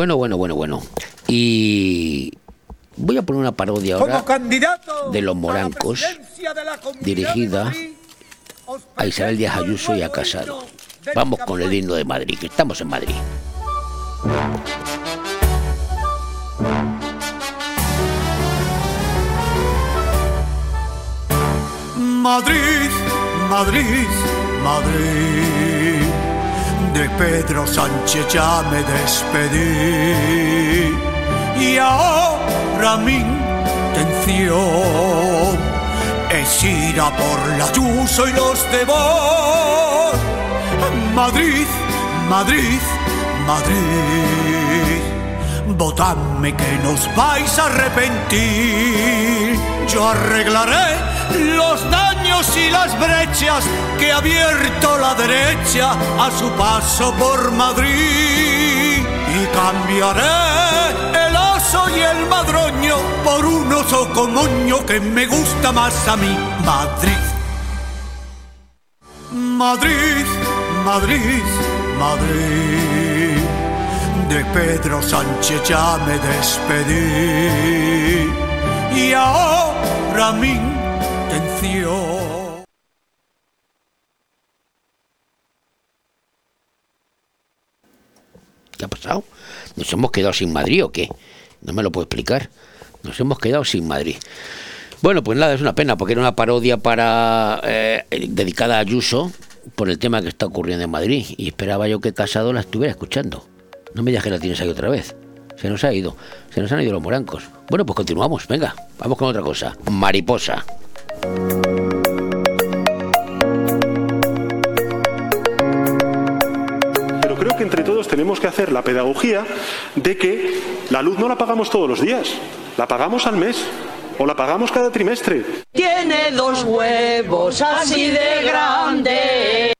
Bueno, bueno, bueno, bueno. Y voy a poner una parodia ahora candidato de los morancos, dirigida a Isabel Díaz Ayuso y a Casado. Vamos con el himno de Madrid, que estamos en Madrid. Madrid, Madrid, Madrid. De Pedro Sánchez ya me despedí. Y ahora mi intención es ir a por la Ayuso y los demás. Madrid, Madrid, Madrid. Votadme que nos vais a arrepentir. Yo arreglaré los y las brechas que ha abierto la derecha a su paso por Madrid. Y cambiaré el oso y el madroño por un oso comoño que me gusta más a mí. Madrid. Madrid, Madrid, Madrid. De Pedro Sánchez ya me despedí. Y ahora mi intención. ¿Qué ha pasado? ¿Nos hemos quedado sin Madrid o qué? No me lo puedo explicar. Nos hemos quedado sin Madrid. Bueno, pues nada, es una pena porque era una parodia para eh, dedicada a Ayuso por el tema que está ocurriendo en Madrid y esperaba yo que Casado la estuviera escuchando. No me digas que la tienes ahí otra vez. Se nos ha ido. Se nos han ido los morancos. Bueno, pues continuamos. Venga, vamos con otra cosa. Mariposa. Entre todos tenemos que hacer la pedagogía de que la luz no la pagamos todos los días, la pagamos al mes o la pagamos cada trimestre. Tiene dos huevos así de grandes.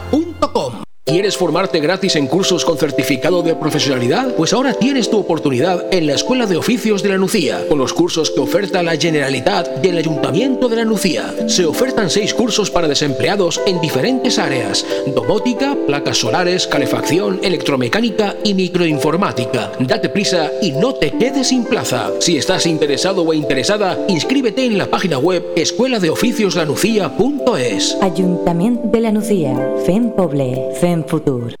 rojisa.com. ¿Quieres formarte gratis en cursos con certificado de profesionalidad? Pues ahora tienes tu oportunidad en la Escuela de Oficios de la Nucía, con los cursos que oferta la Generalitat y el Ayuntamiento de la Nucía. Se ofertan seis cursos para desempleados en diferentes áreas: domótica, placas solares, calefacción, electromecánica y microinformática. Date prisa y no te quedes sin plaza. Si estás interesado o interesada, inscríbete en la página web escueladeoficioslanucía.es. Ayuntamiento de la Nucía. Fem Poble. Fem Futur.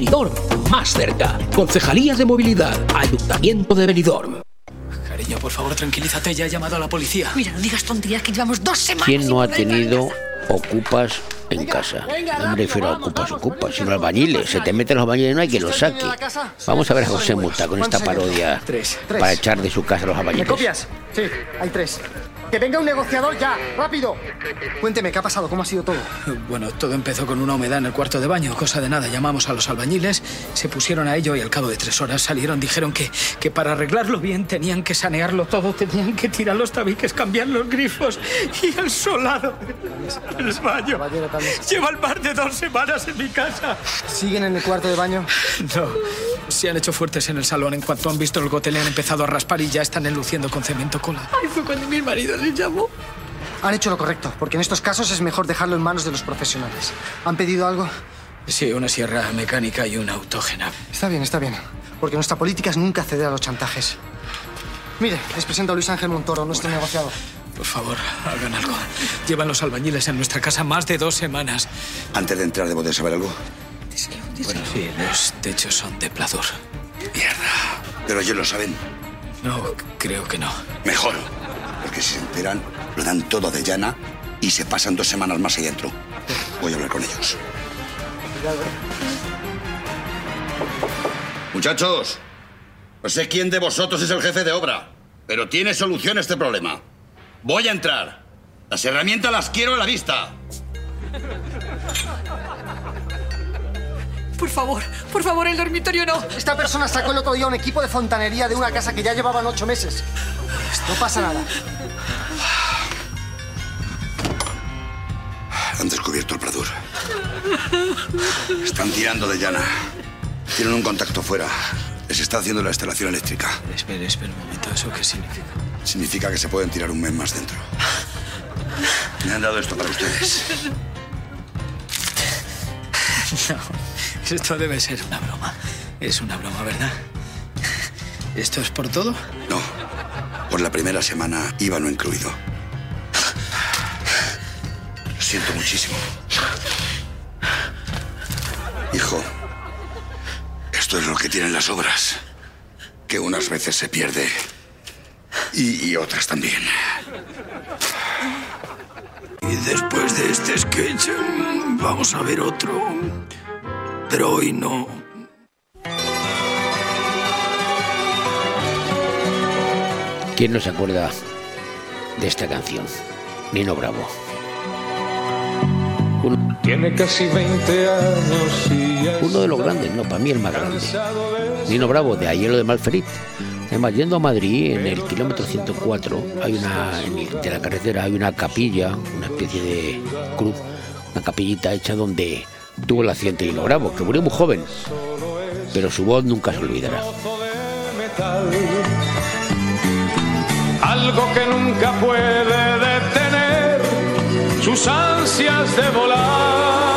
Benidorm, más cerca. Concejalía de Movilidad, Ayuntamiento de Benidorm. Cariño, por favor, tranquilízate. Ya he llamado a la policía. Mira, no digas tonterías que llevamos dos semanas. ¿Quién no ha tenido ocupas en casa? No me refiero a ocupas, ocupas, sino albañiles. Se te meten los albañiles, no hay que los saque. Vamos a ver a José Multa con esta parodia Tres, tres. para echar de su casa a los ¿Me albañiles. copias? Sí, hay tres. Que venga un negociador ya, rápido. Cuénteme, ¿qué ha pasado? ¿Cómo ha sido todo? Bueno, todo empezó con una humedad en el cuarto de baño. Cosa de nada. Llamamos a los albañiles, se pusieron a ello y al cabo de tres horas salieron. Dijeron que, que para arreglarlo bien tenían que sanearlo todo. Tenían que tirar los tabiques, cambiar los grifos y el solado del baño. Lleva el par de dos semanas en mi casa. ¿Siguen en el cuarto de baño? No, se han hecho fuertes en el salón. En cuanto han visto el gotele han empezado a raspar y ya están enluciendo con cemento cola. Ay, fue cuando mi marido les llamó. Han hecho lo correcto, porque en estos casos es mejor dejarlo en manos de los profesionales. ¿Han pedido algo? Sí, una sierra mecánica y una autógena. Está bien, está bien. Porque nuestra política es nunca ceder a los chantajes. Mire, les presento a Luis Ángel Montoro, nuestro negociador. Por favor, hagan algo. Llevan los albañiles en nuestra casa más de dos semanas. Antes de entrar, ¿debo de saber algo? Bueno, sí, los techos son de pladur. Pero ellos lo saben. No, creo que no. Mejor. Porque si se enteran, lo dan todo de llana y se pasan dos semanas más ahí dentro. Voy a hablar con ellos. Muchachos, no sé quién de vosotros es el jefe de obra, pero tiene solución este problema. Voy a entrar. Las herramientas las quiero a la vista. Por favor, por favor, el dormitorio no. Esta persona sacó el otro día un equipo de fontanería de una casa que ya llevaban ocho meses. No pasa nada. Han descubierto el Pradur. Están tirando de llana. Tienen un contacto fuera. Les está haciendo la instalación eléctrica. Espera, espera un momento. ¿Eso qué significa? Significa que se pueden tirar un mes más dentro. Me han dado esto para ustedes. No, esto debe ser una broma. Es una broma, ¿verdad? ¿Esto es por todo? No. Por la primera semana iba no incluido. Lo siento muchísimo. Hijo, esto es lo que tienen las obras. Que unas veces se pierde y otras también. Y después de este sketch, vamos a ver otro. Pero hoy no. ¿Quién no se acuerda de esta canción? Nino Bravo. Tiene casi 20 años y Uno de los grandes, no, para mí el más grande. Nino Bravo, de ayer lo de Malferit. Además, yendo a Madrid, en el kilómetro 104, hay una, de la carretera hay una capilla, una especie de cruz, una capillita hecha donde tuvo el accidente Nino Bravo, que murió muy joven, pero su voz nunca se olvidará. Algo que nunca puede detener sus ansias de volar.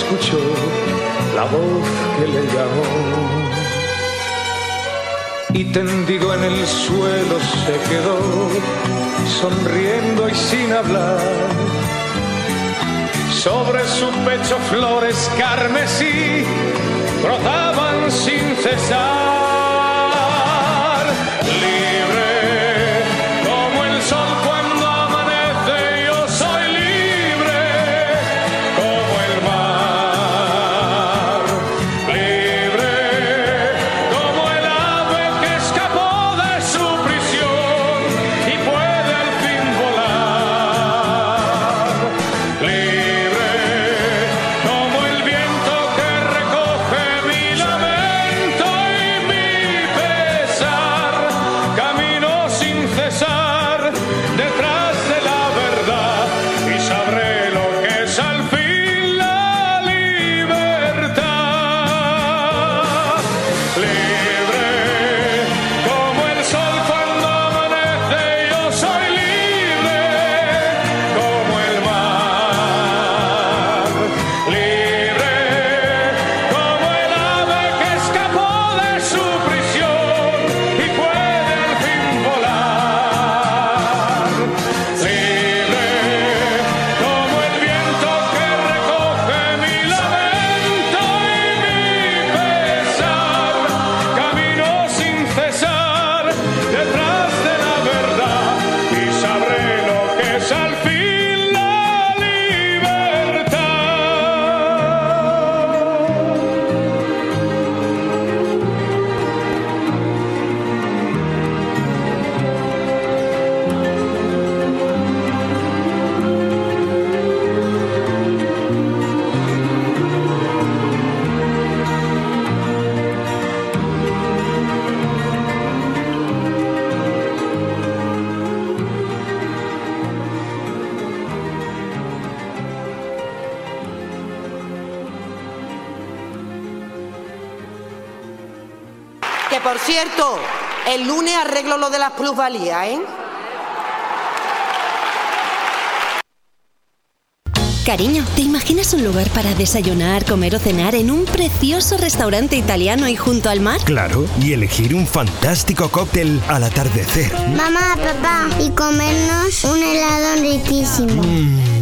Escuchó la voz que le llamó. Y tendido en el suelo se quedó, sonriendo y sin hablar. Sobre su pecho flores carmesí brotaban sin cesar. El lunes arreglo lo de las plusvalías, ¿eh? Cariño, ¿te imaginas un lugar para desayunar, comer o cenar en un precioso restaurante italiano y junto al mar? Claro, y elegir un fantástico cóctel al atardecer. Mamá, papá, y comernos un helado riquísimo. Mmm,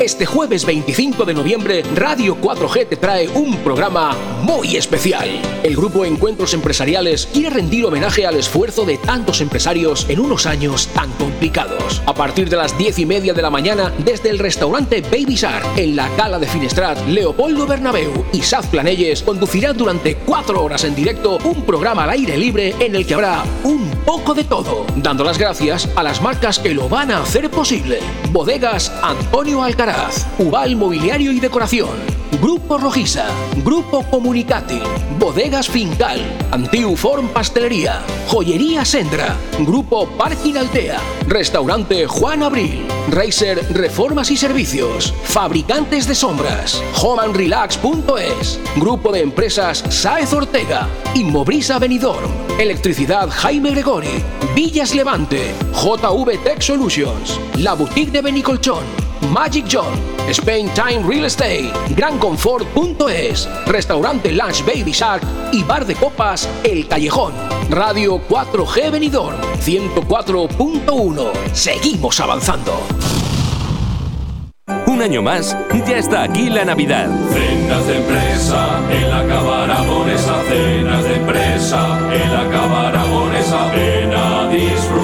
Este jueves 25 de noviembre, Radio 4G te trae un programa muy especial. El grupo Encuentros Empresariales quiere rendir homenaje al esfuerzo de tantos empresarios en unos años A partir de las 10 y media de la mañana, desde el restaurante Baby Shark, en la Cala de Finestrat, Leopoldo Bernabeu y Saz Planelles conducirán durante cuatro horas en directo un programa al aire libre en el que habrá un poco de todo, dando las gracias a las marcas que lo van a hacer posible. Bodegas Antonio Alcaraz, Ubal Mobiliario y Decoración, Grupo Rojiza, Grupo Comunicati, Bodegas Fincal, Antiuform Pastelería, Joyería Sendra, Grupo Parking Altea, Restaurante Juan Abril, Racer Reformas y Servicios, Fabricantes de Sombras, homeandrelax.es, Grupo de Empresas Saez Ortega, Inmobrisa Benidorm, Electricidad Jaime Gregori, Villas Levante, JV Tech Solutions, La Boutique de Benicolchón, Magic John, Spain Time Real Estate, GranConfort.es, Restaurante Lunch Baby Shark y Bar de Copas El Callejón. Radio 4G Benidorm 104.1. Seguimos avanzando. Un año más, ya está aquí la Navidad. Cenas de empresa en la Cava Aragonesa, cenas de empresa a disfrutar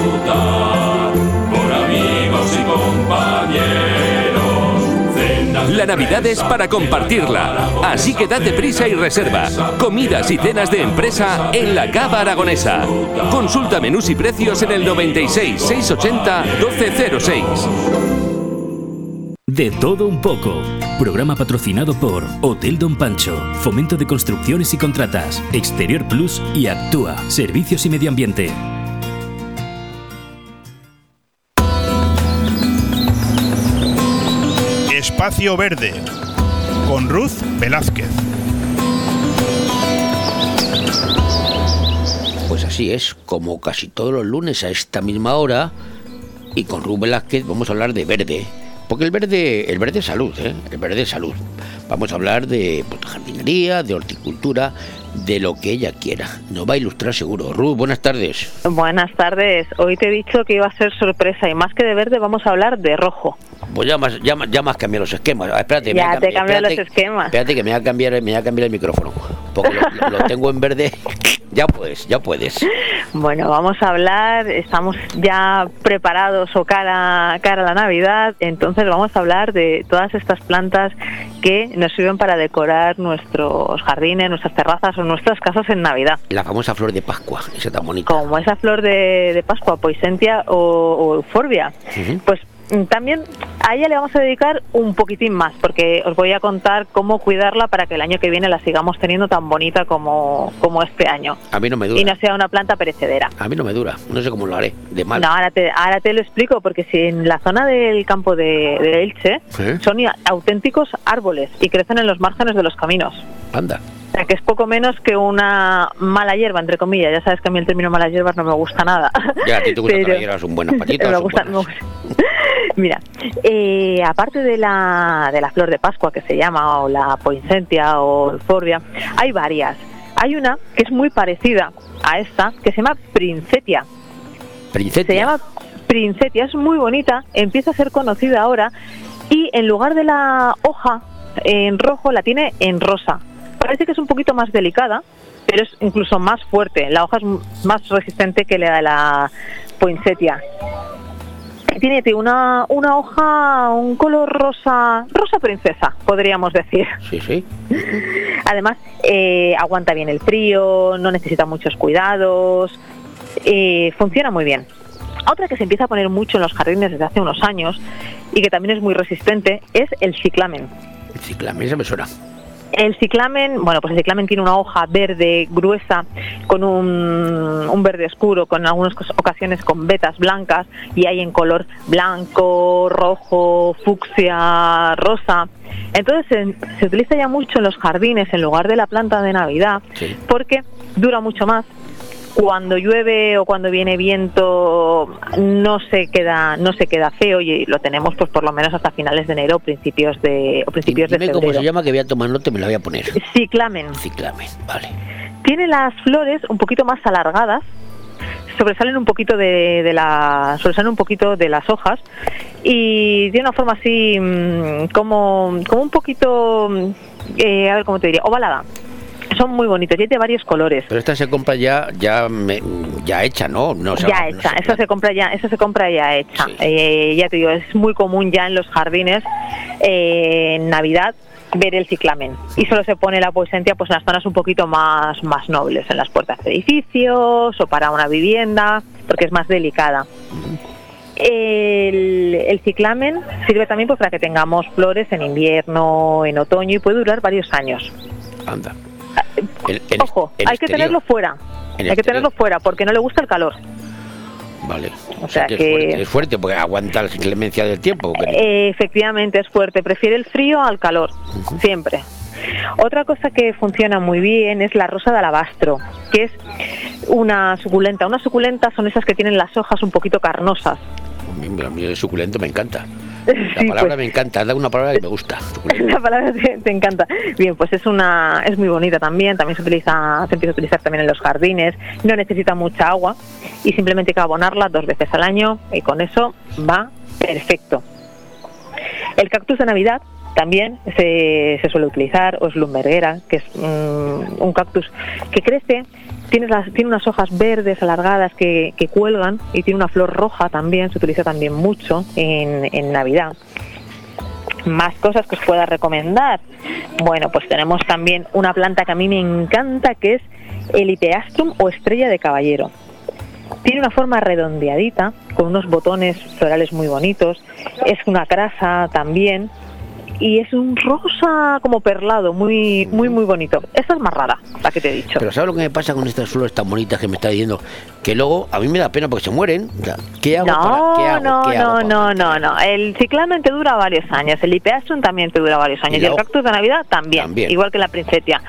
La Navidad es para compartirla, así que date prisa y reserva. Comidas y cenas de empresa en la Cava Aragonesa. Consulta menús y precios en el 96 680 1206. De todo un poco. Programa patrocinado por Hotel Don Pancho, Fomento de Construcciones y Contratas, Exterior Plus y Actúa, Servicios y Medio Ambiente. Espacio Verde con Ruth Velázquez. Pues así es, como casi todos los lunes a esta misma hora, y con Ruth Velázquez vamos a hablar de verde. Porque el verde, el verde es salud, ¿eh? El verde es salud. Vamos a hablar de pues, jardinería, de horticultura, de lo que ella quiera. Nos va a ilustrar seguro. Ruth, buenas tardes. Buenas tardes. Hoy te he dicho que iba a ser sorpresa y más que de verde vamos a hablar de rojo. Pues ya más, ya, más- ya más cambiar los esquemas. Ah, Espérate, me Ya a te cambiar- cambian los esquemas. Espérate que me voy a cambiar, me voy a cambiar el micrófono. Porque lo, lo tengo en verde. Ya puedes, ya puedes. Bueno, vamos a hablar, estamos ya preparados o cara, cara a la Navidad, entonces vamos a hablar de todas estas plantas que nos sirven para decorar nuestros jardines, nuestras terrazas o nuestras casas en Navidad. La famosa flor de Pascua, esa tan bonita. Como esa flor de, de Pascua, Poisentia o, o Euphorbia. Pues también a ella le vamos a dedicar un poquitín más, porque os voy a contar cómo cuidarla para que el año que viene la sigamos teniendo tan bonita como, como este año. A mí no me Y dura. no sea una planta perecedera. A mí no me dura. No sé cómo lo haré. De mal. No, ahora te, ahora te lo explico, porque si en la zona del campo de, de Elche ¿Eh? son auténticos árboles y crecen en los márgenes de los caminos. Anda. O sea, que es poco menos que una mala hierba, entre comillas. Ya sabes que a mí el término malas hierbas no me gusta nada. Ya, a ti te gusta Pero- que las hierbas son buenas patitas. me son gusta, buenas. me gusta. Mira, eh, aparte de la, de la flor de Pascua que se llama, o la poinsettia o forbia, hay varias. Hay una que es muy parecida a esta, que se llama Princetia. Princetia. Se llama Princetia, es muy bonita, empieza a ser conocida ahora y en lugar de la hoja en rojo la tiene en rosa. Parece que es un poquito más delicada, pero es incluso más fuerte. La hoja es más resistente que la de la poinsettia. Tiene una, una hoja, un color rosa, rosa princesa, podríamos decir. Sí, sí. Además, eh, aguanta bien el frío, no necesita muchos cuidados, eh, funciona muy bien. Otra que se empieza a poner mucho en los jardines desde hace unos años y que también es muy resistente es el ciclamen. ciclamen, esa me suena. El ciclamen, bueno, pues el ciclamen tiene una hoja verde gruesa con un, un verde oscuro, con algunas ocasiones con vetas blancas y hay en color blanco, rojo, fucsia, rosa. Entonces se, se utiliza ya mucho en los jardines en lugar de la planta de Navidad porque dura mucho más. Cuando llueve o cuando viene viento no se queda no se queda feo y lo tenemos pues por lo menos hasta finales de enero principios de o principios de febrero. cómo se llama, que voy a tomar nota me la voy a poner. Ciclamen. Ciclamen, vale. Tiene las flores un poquito más alargadas, sobresalen un poquito de, de la sobresalen un poquito de las hojas y tiene una forma así mm, como como un poquito eh, a ver cómo te diría ovalada. Son muy bonitos, y de varios colores. Pero esta se compra ya ya me- ya hecha, ¿no? no ya no hecha, se- esa se compra ya, esa se compra ya hecha. Eh, ya te digo, es muy común ya en los jardines eh, en Navidad ver el ciclamen y solo se pone la poesentia pues en las zonas un poquito más más nobles, en las puertas de edificios o para una vivienda, porque es más delicada. El, el ciclamen sirve también pues, para que tengamos flores en invierno, en otoño y puede durar varios años. Anda. El- el- Ojo, el hay que tenerlo fuera. Hay que tenerlo fuera porque no le gusta el calor. Vale. O sea que, que- Es, fuerte, es fuerte porque aguanta la inclemencia del tiempo. Eh, efectivamente es fuerte, prefiere el frío al calor, siempre. Otra cosa que funciona muy bien es la rosa de alabastro, que es una suculenta. Una suculenta son esas que tienen las hojas un poquito carnosas. A mí el suculento me encanta. La Sí, palabra pues. me encanta, dado una palabra que me gusta. La palabra te, te encanta. Bien, pues es una es muy bonita también. También se utiliza se empieza a utilizar también en los jardines. No necesita mucha agua y simplemente hay que abonarla dos veces al año y con eso va perfecto. El cactus de Navidad también se, se suele utilizar, o slumberguera, que es mm, un cactus que crece, tiene, tiene unas hojas verdes alargadas que, que cuelgan y tiene una flor roja también, se utiliza también mucho en, en Navidad. Más cosas que os pueda recomendar. Bueno, pues tenemos también una planta que a mí me encanta, que es el Ipeastrum o estrella de caballero. Tiene una forma redondeadita, con unos botones florales muy bonitos. Es una crasa también. Y es un rosa como perlado, muy, muy, muy bonito. Esta es más rara, la que te he dicho. Pero ¿sabes lo que me pasa con estas flores tan bonitas que me está diciendo? Que luego a mí me da pena porque se mueren. O sea, ¿Qué hago No, para qué hago? no, ¿Qué hago no, para- no, no, no. El ciclamen te dura varios años, el Ipeastrum también te dura varios años Y el cactus de Navidad también, También. igual que la princetia.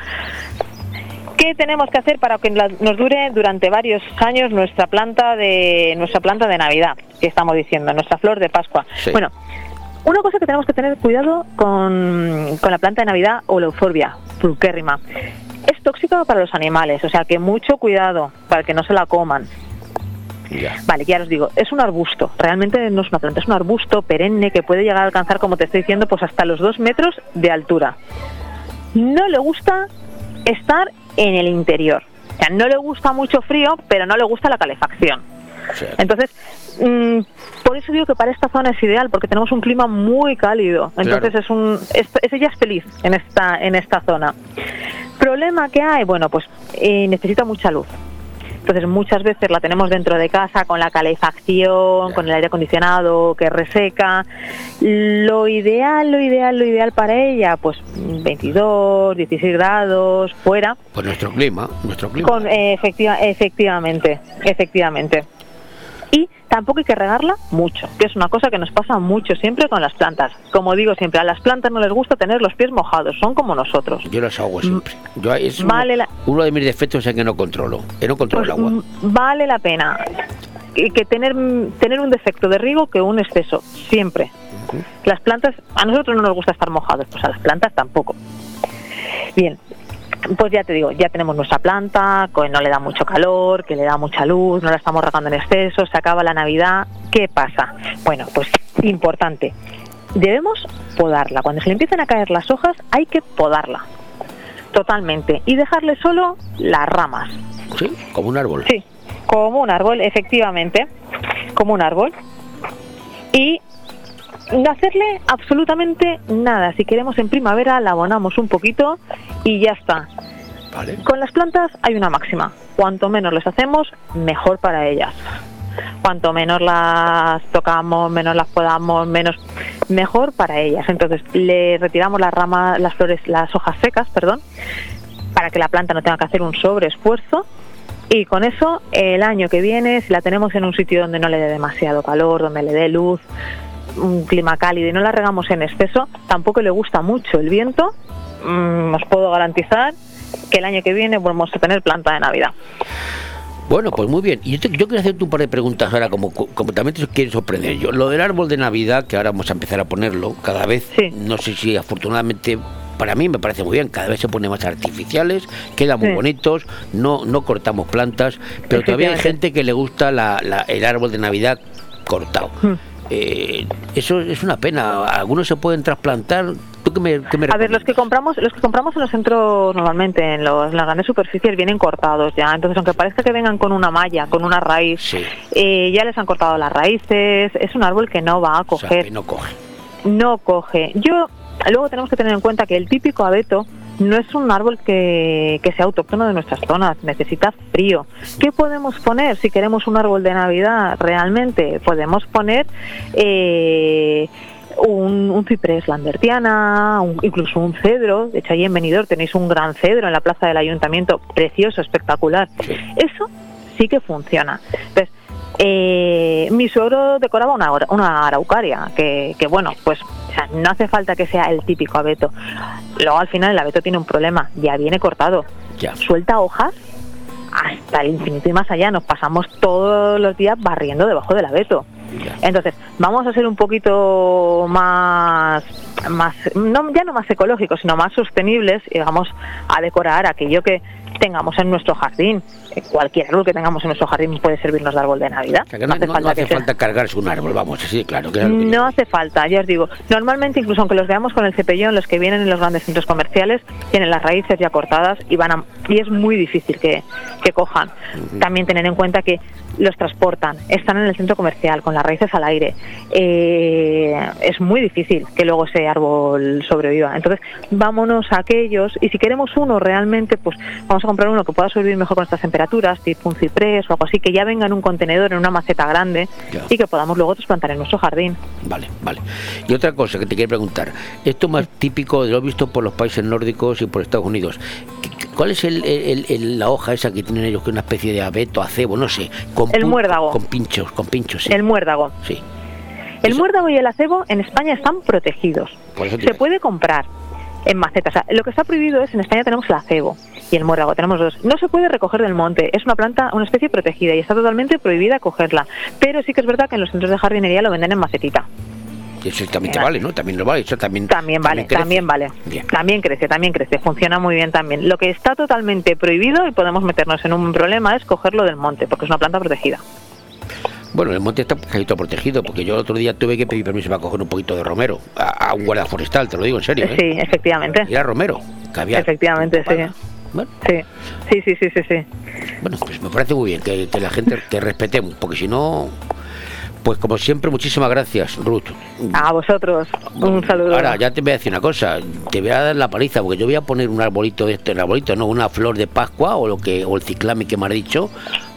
¿Qué tenemos que hacer para que nos dure durante varios años nuestra planta de nuestra planta de Navidad, que estamos diciendo, nuestra flor de Pascua? Sí. Bueno, una cosa que tenemos que tener cuidado con, con la planta de Navidad o la euphorbia pulquérrima. Es tóxica para los animales, o sea que mucho cuidado para que no se la coman. Vale, ya os digo, es un arbusto, realmente no es una planta, es un arbusto perenne que puede llegar a alcanzar, como te estoy diciendo, pues hasta los dos metros de altura. No le gusta estar en el interior. O sea, no le gusta mucho frío, pero no le gusta la calefacción. Entonces, mm, por eso digo que para esta zona es ideal, porque tenemos un clima muy cálido. Entonces Claro. es un, es, es- ella es feliz en esta, en esta zona. Problema que hay, bueno, pues eh, necesita mucha luz. Entonces muchas veces la tenemos dentro de casa con la calefacción, con el aire acondicionado que reseca. Lo ideal, lo ideal, lo ideal para ella, pues 22, 16 grados, fuera. Pues nuestro clima, nuestro clima. Con, eh, efectiva- efectivamente, efectivamente. Tampoco hay que regarla mucho, que es una cosa que nos pasa mucho siempre con las plantas. Como digo siempre, a las plantas no les gusta tener los pies mojados, son como nosotros. Yo las hago siempre. Yo, es uno- Vale la- uno, de mis defectos es que no controlo. Que no controlo el agua. Mm, Vale la pena que tener, tener un defecto de riego que un exceso, siempre. Las plantas, a nosotros no nos gusta estar mojados, pues a las plantas tampoco. Bien, pues ya te digo, ya tenemos nuestra planta, que no le da mucho calor, que le da mucha luz, no la estamos regando en exceso, se acaba la Navidad. ¿Qué pasa? Bueno, pues importante, debemos podarla. Cuando se le empiezan a caer las hojas, hay que podarla. Totalmente. Y dejarle solo las ramas. Sí, como un árbol. Sí, como un árbol, efectivamente, como un árbol. Y no hacerle absolutamente nada. Si queremos en primavera, la abonamos un poquito y ya está. Con las plantas hay una máxima. Cuanto menos les hacemos, mejor para ellas. Cuanto menos las tocamos, menos las podamos, menos, mejor para ellas. Entonces le retiramos las ramas, las flores, las hojas secas, perdón, para que la planta no tenga que hacer un sobreesfuerzo. Y con eso, el año que viene, si la tenemos en un sitio donde no le dé demasiado calor, donde le dé luz, un clima cálido y no la regamos en exceso, tampoco le gusta mucho el viento, mm, os puedo garantizar que el año que viene vamos a tener planta de Navidad. Bueno, pues muy bien. Y yo, te- yo quiero hacerte un par de preguntas ahora, como, como también te quiero sorprender yo. Lo del árbol de Navidad, que ahora vamos a empezar a ponerlo cada vez, no sé si afortunadamente para mí me parece muy bien, cada vez se pone más artificiales, quedan muy Sí. bonitos, no, no cortamos plantas, pero todavía hay gente que le gusta la- la- el árbol de Navidad cortado. Hmm. Eh, eso es una pena. Algunos se pueden trasplantar. ¿Tú qué me, qué me A ver, los que compramos, los que compramos en los centros normalmente, en, los, en las grandes superficies, vienen cortados ya. Entonces, aunque parezca que vengan con una malla, con una raíz, eh, ya les han cortado las raíces. Es un árbol que no va a O sea, coger. que no coge. no coge. Yo luego tenemos que tener en cuenta que el típico abeto no es un árbol que, que sea autóctono de nuestras zonas, necesita frío. ¿Qué podemos poner si queremos un árbol de Navidad realmente? Podemos poner eh, un, un ciprés lambertiana, un- incluso un cedro. De hecho, ahí en Benidorm tenéis un gran cedro en la plaza del ayuntamiento, precioso, espectacular. Eso sí que funciona. Entonces, eh, mi suegro decoraba una, una araucaria, que, que bueno, pues o sea, no hace falta que sea el típico abeto. Luego al final el abeto tiene un problema, ya viene cortado. Ya. Suelta hojas hasta el infinito y más allá. Nos pasamos todos los días barriendo debajo del abeto. Entonces, vamos a ser un poquito más, más no, ya no más ecológicos, sino más sostenibles y vamos a decorar aquello que tengamos en nuestro jardín. Eh, Cualquier árbol que tengamos en nuestro jardín puede servirnos de árbol de Navidad. O sea, que no, no- no hace falta cargarse un árbol, vamos, así de claro. Que- No hace falta, ya os digo. Normalmente, incluso aunque los veamos con el cepellón, los que vienen en los grandes centros comerciales tienen las raíces ya cortadas y van a, y es muy difícil que, que cojan. También tener en cuenta que los transportan, están en el centro comercial con las raíces al aire. Eh, es muy difícil que luego ese árbol sobreviva. Entonces, vámonos a aquellos y si queremos uno realmente, pues vamos a comprar uno que pueda sobrevivir mejor con estas temperaturas, tipo un ciprés o algo así, que ya venga en un contenedor, en una maceta grande y que podamos luego trasplantar en nuestro jardín. Vale, vale. Y otra cosa que te quiero preguntar. Esto más típico, lo he visto por los países nórdicos y por Estados Unidos. ¿Qué- qué- ¿Cuál es el, el- el- la hoja esa que tienen ellos, que es una especie de abeto, acebo, no sé? Con El muérdago. Con pinchos, con pinchos, sí. El muérdago. Sí. El muérdago y el acebo en España están protegidos. Eso Se puede comprar en macetas. O sea, lo que está prohibido es, en España tenemos el acebo y el muérdago, tenemos dos. No se puede recoger del monte, es una planta, una especie protegida y está totalmente prohibida cogerla. Pero sí que es verdad que en los centros de jardinería lo venden en macetita. Eso también te vale, ¿no? También lo vale. Eso también, También vale, también vale. También crece, también crece, funciona muy bien también. Lo que está totalmente prohibido y podemos meternos en un problema es cogerlo del monte, porque es una planta protegida. Bueno, el monte está casi todo protegido, porque yo el otro día tuve que pedir permiso para coger un poquito de romero a, a un guardia forestal, te lo digo en serio. ¿eh? Sí, efectivamente. Y era romero, que había. Efectivamente, sí. Sí, sí, sí, sí, sí. sí. Bueno, pues me parece muy bien que, que la gente te respetemos, porque si no, pues como siempre, muchísimas gracias, Ruth. A vosotros, un saludo. Ahora, ya te voy a decir una cosa, te voy a dar la paliza, porque yo voy a poner un arbolito de este, un arbolito, no, una flor de Pascua o lo que, o el ciclame que me has dicho,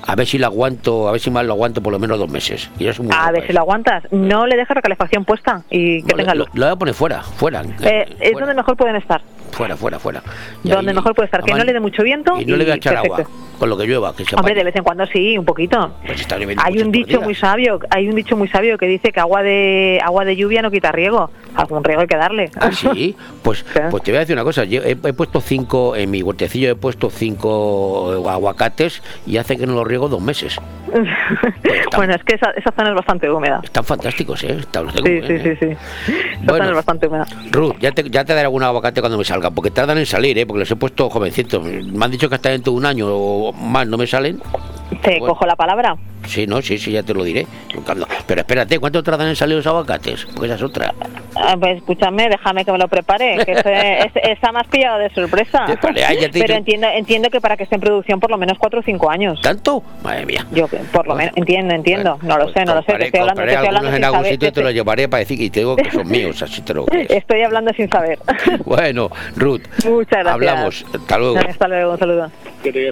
a ver si lo aguanto, a ver si más lo aguanto por lo menos dos meses. Y eso es muy A ver si lo aguantas. No le dejes la calefacción puesta y que tenga lo, luz. lo voy a poner fuera, fuera, Eh, es donde mejor pueden estar. Fuera, fuera, fuera. Y Donde ahí- mejor puede estar. Que no le dé mucho viento. Y no le voy a echar perfecto. agua, con lo que llueva, que se Hombre, de vez en cuando sí, un poquito. Pues está Hay un dicho muy sabio, hay un dicho muy sabio que dice que agua de agua de lluvia no quita riego. Algún riego hay que darle. Ah, sí, pues, pues te voy a decir una cosa, yo he, he puesto cinco, en mi huertecillo he puesto cinco eh, aguacates y hace que no los riego dos meses. bueno, es que esa, esa zona es bastante húmeda. Están fantásticos, ¿eh? Están- tengo Sí, sí, sí, ¿eh? sí. Bueno. zona es bastante húmeda. Ruth, ya te, ya te daré algún aguacate cuando me porque tardan en salir, ¿eh? Porque los he puesto jovencitos. Me han dicho que hasta dentro de un año o más no me salen. Te Bueno. cojo la palabra. Sí, no, sí, sí, ya te lo diré. Pero espérate, ¿cuánto tardan en salir los aguacates? Porque esa es otra. Ah, pues escúchame, déjame que me lo prepare, que ese- es- me has pillado de sorpresa. Vale, ah, te Pero dicho- entiendo, entiendo que para que esté en producción por lo menos 4 o 5 años. ¿Tanto? Madre mía. Yo, que por lo menos, entiendo, entiendo. No lo sé, no lo sé. Te estoy hablando, te estoy hablando en sin algún saber. sitio y te los llevaré para decir y te digo que son míos, así te lo Estoy hablando sin saber. Bueno, Ruth, Muchas gracias. hablamos. Hasta luego. Hasta luego, un saludo. ¿Qué te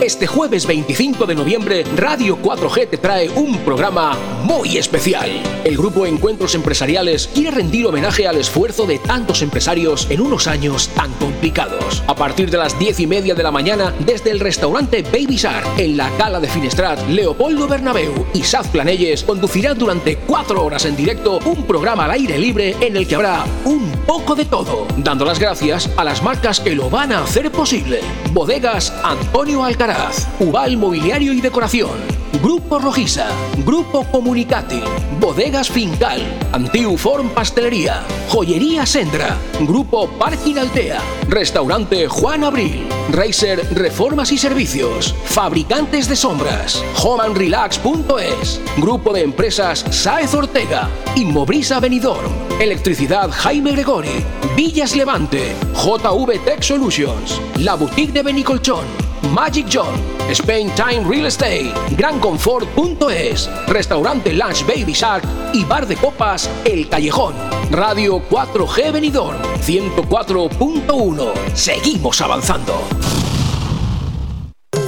Este jueves 25 de noviembre, Radio 4G te trae un programa muy especial. El grupo Encuentros Empresariales quiere rendir homenaje al esfuerzo de tantos empresarios en unos años tan complicados. A partir de las 10 y media de la mañana, desde el restaurante Baby Shark, en la Cala de Finestrat, Leopoldo Bernabeu y Saz Planelles conducirán durante cuatro horas en directo un programa al aire libre en el que habrá un poco de todo, dando las gracias a las marcas que lo van a hacer posible. Bodegas Antonio Alcaraz, Ubal Mobiliario y Decoración, Grupo Rojiza, Grupo Comunicati, Bodegas Fincal, Antiuform Pastelería, Joyería Sendra, Grupo Parking Altea, Restaurante Juan Abril, Racer Reformas y Servicios, Fabricantes de Sombras, homeandrelax.es, Grupo de Empresas Saez Ortega, Inmobrisa Benidorm, Electricidad Jaime Gregori, Villas Levante, JV Tech Solutions, La Boutique de Benicolchón, Magic John, Spain Time Real Estate, GranConfort.es, Restaurante Lunch Baby Shark y Bar de Copas El Callejón. Radio 4G Benidorm 104.1. Seguimos avanzando.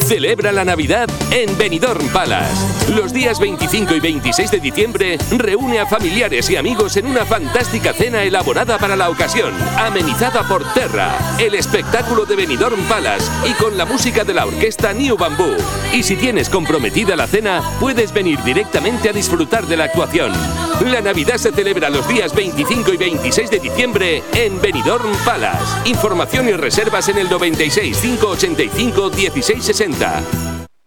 Celebra la Navidad en Benidorm Palace. Los días 25 y 26 de diciembre reúne a familiares y amigos en una fantástica cena elaborada para la ocasión, amenizada por Terra, el espectáculo de Benidorm Palace y con la música de la orquesta New Bamboo. Y si tienes comprometida la cena, puedes venir directamente a disfrutar de la actuación. La Navidad se celebra los días 25 y 26 de diciembre en Benidorm Palace. Información y reservas en el 96 585 1660. Presenta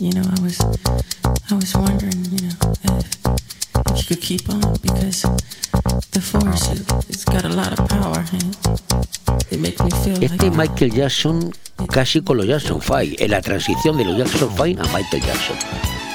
You know, I was, I was wondering, you know, if, if you could keep on because the force it, it's got a lot of power and it makes me feel like Este Michael Jackson casi con los Jackson 5, en la transición de los Jackson 5 a Michael Jackson.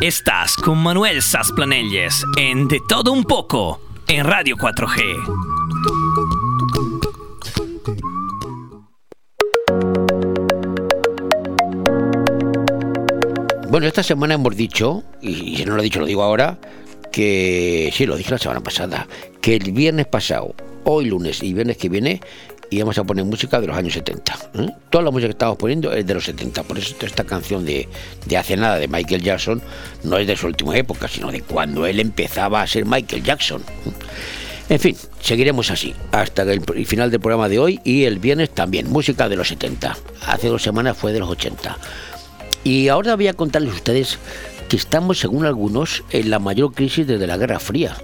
Estás con Manuel Sasplanelles en De Todo Un Poco en Radio 4G. Bueno, esta semana hemos dicho, y si no lo he dicho lo digo ahora, que sí, lo dije la semana pasada, que el viernes pasado, hoy lunes y viernes que viene, íbamos a poner música de los años 70. ¿eh? Toda la música que estamos poniendo es de los 70, por eso esta canción de, de hace nada de Michael Jackson no es de su última época, sino de cuando él empezaba a ser Michael Jackson. En fin, seguiremos así hasta el final del programa de hoy y el viernes también, música de los 70. Hace dos semanas fue de los 80. Y ahora voy a contarles a ustedes que estamos, según algunos, en la mayor crisis desde la Guerra Fría.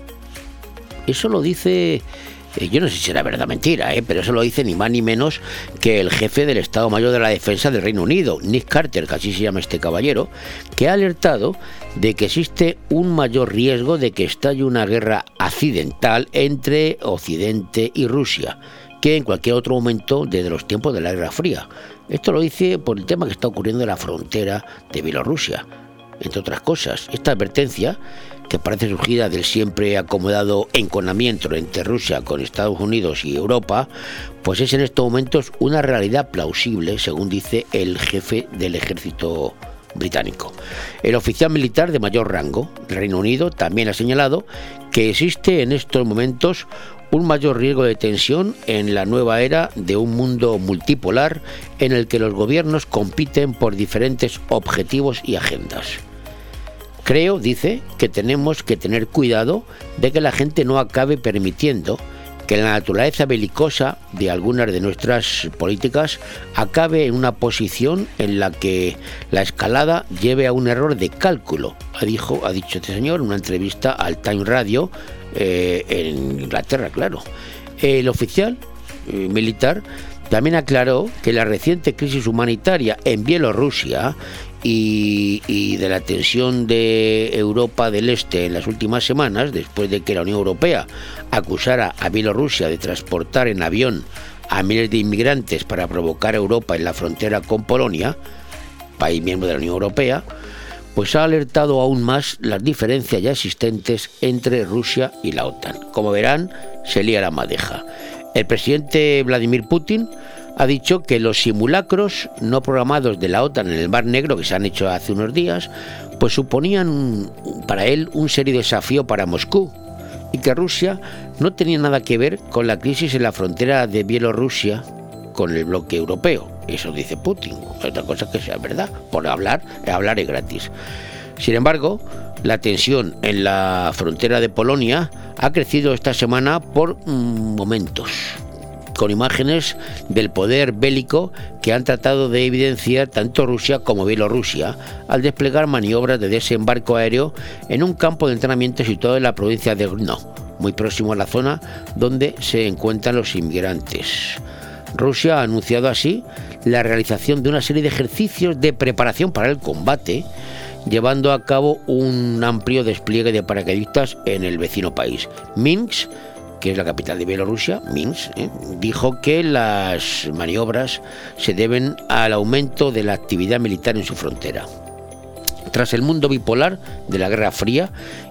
Eso lo dice, yo no sé si será verdad o mentira, eh, pero eso lo dice ni más ni menos que el jefe del Estado Mayor de la Defensa del Reino Unido, Nick Carter, que así se llama este caballero, que ha alertado de que existe un mayor riesgo de que estalle una guerra accidental entre Occidente y Rusia que en cualquier otro momento desde los tiempos de la Guerra Fría. Esto lo dice por el tema que está ocurriendo en la frontera de Bielorrusia. Entre otras cosas, esta advertencia, que parece surgida del siempre acomodado enconamiento entre Rusia con Estados Unidos y Europa, pues es en estos momentos una realidad plausible, según dice el jefe del ejército británico. El oficial militar de mayor rango Reino Unido también ha señalado que existe en estos momentos un mayor riesgo de tensión en la nueva era de un mundo multipolar en el que los gobiernos compiten por diferentes objetivos y agendas. Creo, dice, que tenemos que tener cuidado de que la gente no acabe permitiendo que la naturaleza belicosa de algunas de nuestras políticas acabe en una posición en la que la escalada lleve a un error de cálculo, dijo, ha dicho este señor en una entrevista al Time Radio eh, en Inglaterra, claro. El oficial eh, militar también aclaró que la reciente crisis humanitaria en Bielorrusia y, y de la tensión de Europa del Este en las últimas semanas, después de que la Unión Europea acusara a Bielorrusia de transportar en avión a miles de inmigrantes para provocar a Europa en la frontera con Polonia, país miembro de la Unión Europea, pues ha alertado aún más las diferencias ya existentes entre Rusia y la OTAN. Como verán, se lía la madeja. El presidente Vladimir Putin ha dicho que los simulacros no programados de la OTAN en el Mar Negro que se han hecho hace unos días, pues suponían para él un serio desafío para Moscú y que Rusia no tenía nada que ver con la crisis en la frontera de Bielorrusia con el bloque europeo. Eso dice Putin. Otra cosa que sea verdad. Por hablar, hablar es gratis. Sin embargo, la tensión en la frontera de Polonia ha crecido esta semana por mm, momentos, con imágenes del poder bélico que han tratado de evidenciar tanto Rusia como Bielorrusia al desplegar maniobras de desembarco aéreo en un campo de entrenamiento situado en la provincia de Grodno, muy próximo a la zona donde se encuentran los inmigrantes. Rusia ha anunciado así la realización de una serie de ejercicios de preparación para el combate, llevando a cabo un amplio despliegue de paracaidistas en el vecino país. Minsk, que es la capital de Bielorrusia, Minsk, ¿eh? dijo que las maniobras se deben al aumento de la actividad militar en su frontera. Tras el mundo bipolar de la Guerra Fría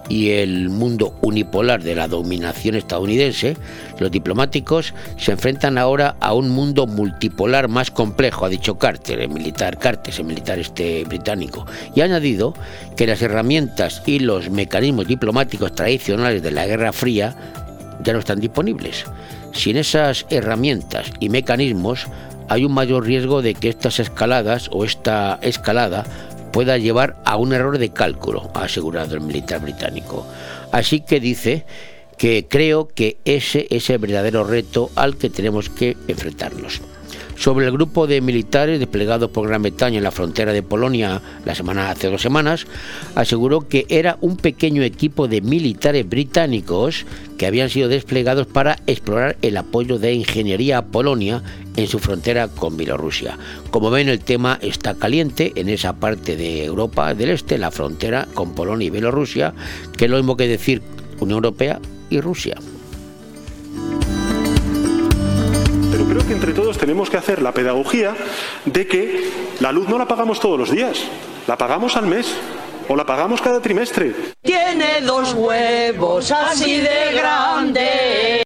y el mundo unipolar de la dominación estadounidense, los diplomáticos se enfrentan ahora a un mundo multipolar más complejo, ha dicho Carter, el militar Carter, el militar este británico, y ha añadido que las herramientas y los mecanismos diplomáticos tradicionales de la Guerra Fría ya no están disponibles. Sin esas herramientas y mecanismos hay un mayor riesgo de que estas escaladas o esta escalada pueda llevar a un error de cálculo, ha asegurado el militar británico. Así que dice que creo que ese es el verdadero reto al que tenemos que enfrentarnos. Sobre el grupo de militares desplegados por Gran Bretaña en la frontera de Polonia la semana hace dos semanas, aseguró que era un pequeño equipo de militares británicos que habían sido desplegados para explorar el apoyo de ingeniería a Polonia en su frontera con Bielorrusia. Como ven, el tema está caliente en esa parte de Europa del Este, la frontera con Polonia y Bielorrusia, que es lo mismo que decir Unión Europea y Rusia. Que entre todos tenemos que hacer la pedagogía de que la luz no la pagamos todos los días, la pagamos al mes o la pagamos cada trimestre. Tiene dos huevos así de grandes.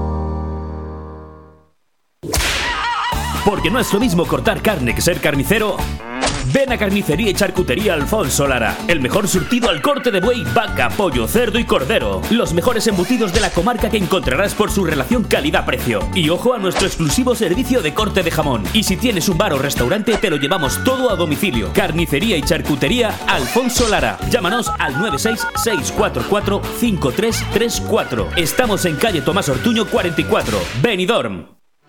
Porque no es lo mismo cortar carne que ser carnicero. Ven a Carnicería y Charcutería Alfonso Lara. El mejor surtido al corte de buey, vaca, pollo, cerdo y cordero. Los mejores embutidos de la comarca que encontrarás por su relación calidad-precio. Y ojo a nuestro exclusivo servicio de corte de jamón. Y si tienes un bar o restaurante, te lo llevamos todo a domicilio. Carnicería y Charcutería Alfonso Lara. Llámanos al 966445334. Estamos en calle Tomás Ortuño 44, Benidorm.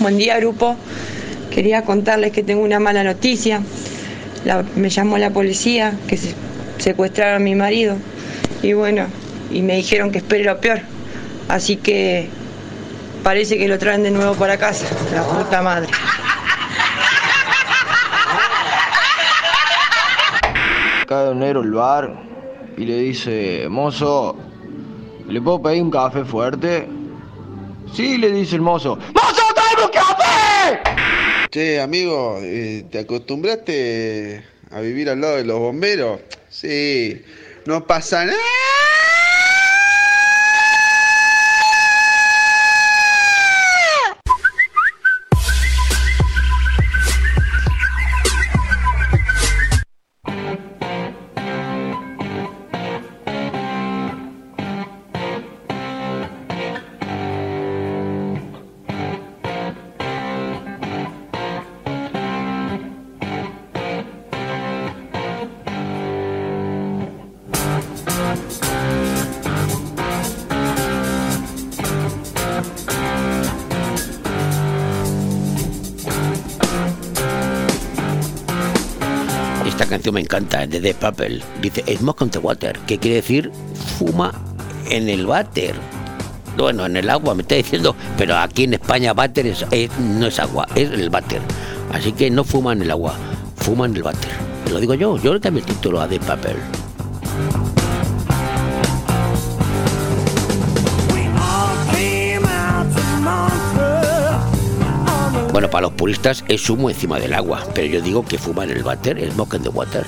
Buen día, grupo. Quería contarles que tengo una mala noticia. Me llamó la policía que se- secuestraron a mi marido. Y bueno, y me dijeron que espere lo peor. Así que parece que lo traen de nuevo para casa. La puta madre. Un negro al bar y le dice, mozo, ¿le puedo pedir un café fuerte? Sí, le dice el mozo. ¡Mozo! Che, amigo, eh, ¿te acostumbraste a vivir al lado de los bomberos? Sí, no pasa nada. Canción me encanta, de The Purple. Dice Smoke on the Water, que quiere decir fuma en el váter. Bueno, en el agua me está diciendo, pero aquí en España váter es- es- no es agua, es el váter. Así que no fuma en el agua, fuma en el váter. Lo digo yo, yo le cambié el título a The Purple. Bueno, para los puristas es humo encima del agua, pero yo digo que fuma en el váter, es smoke in the water.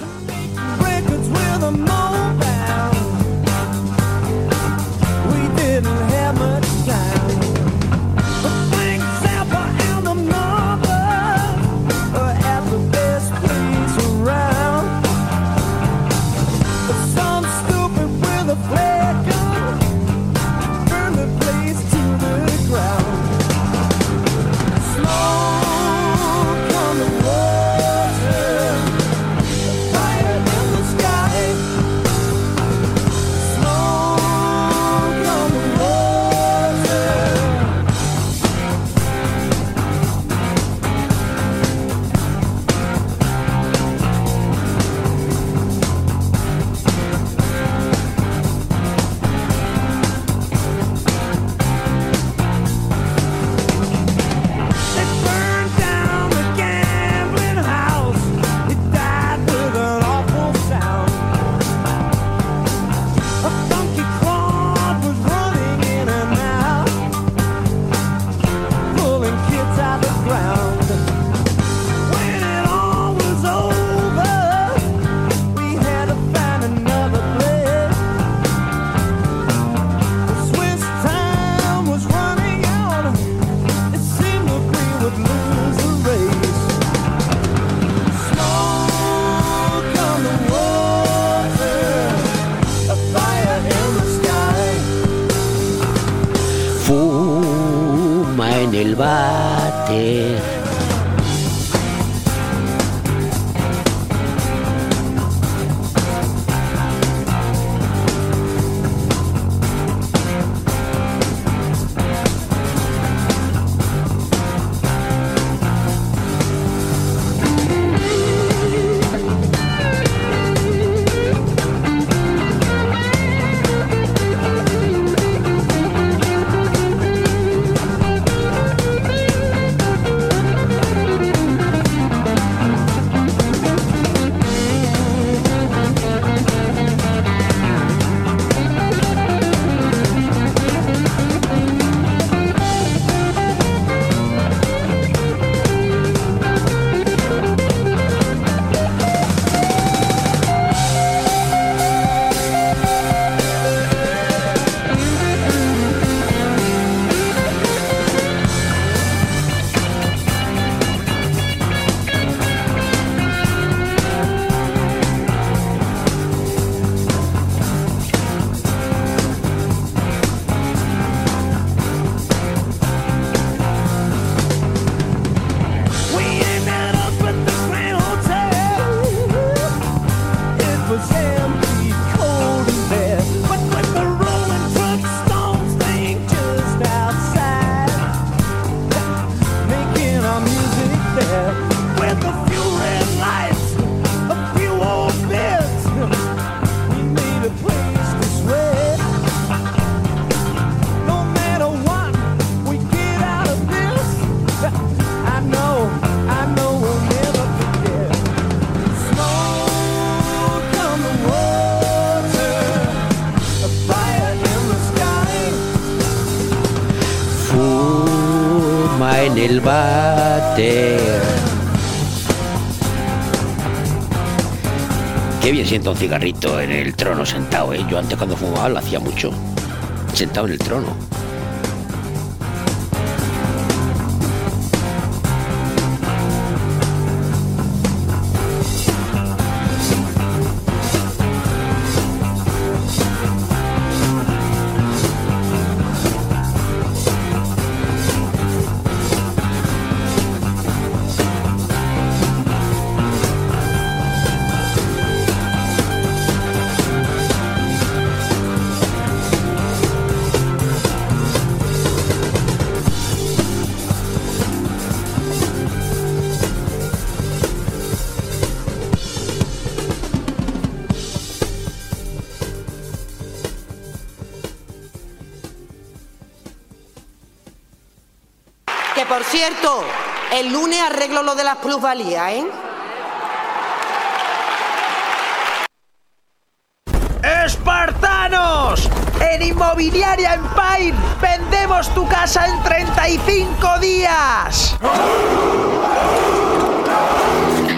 El váter. Qué bien siento un cigarrito en el trono sentado, ¿eh? Yo antes cuando fumaba lo hacía mucho. Sentado en el trono. El lunes arreglo lo de las plusvalías, ¿eh? ¡Espartanos! En Inmobiliaria Empire vendemos tu casa en 35 días.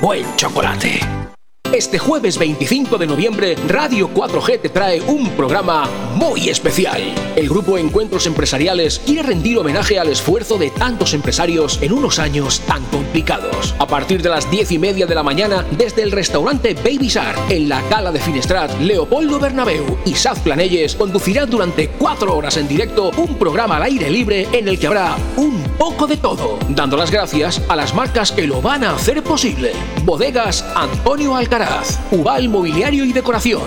buen chocolate. Este jueves 25 de noviembre, Radio 4G te trae un programa muy especial. El grupo Encuentros Empresariales quiere rendir homenaje al esfuerzo de tantos empresarios en unos años tan complicados. A partir de las 10 y media de la mañana, desde el restaurante Baby Shark, en la Cala de Finestrat, Leopoldo Bernabeu y Saz Planelles conducirán durante cuatro horas en directo un programa al aire libre en el que habrá un poco de todo, dando las gracias a las marcas que lo van a hacer posible. Bodegas Antonio Alcaraz, Ubal Mobiliario y Decoración,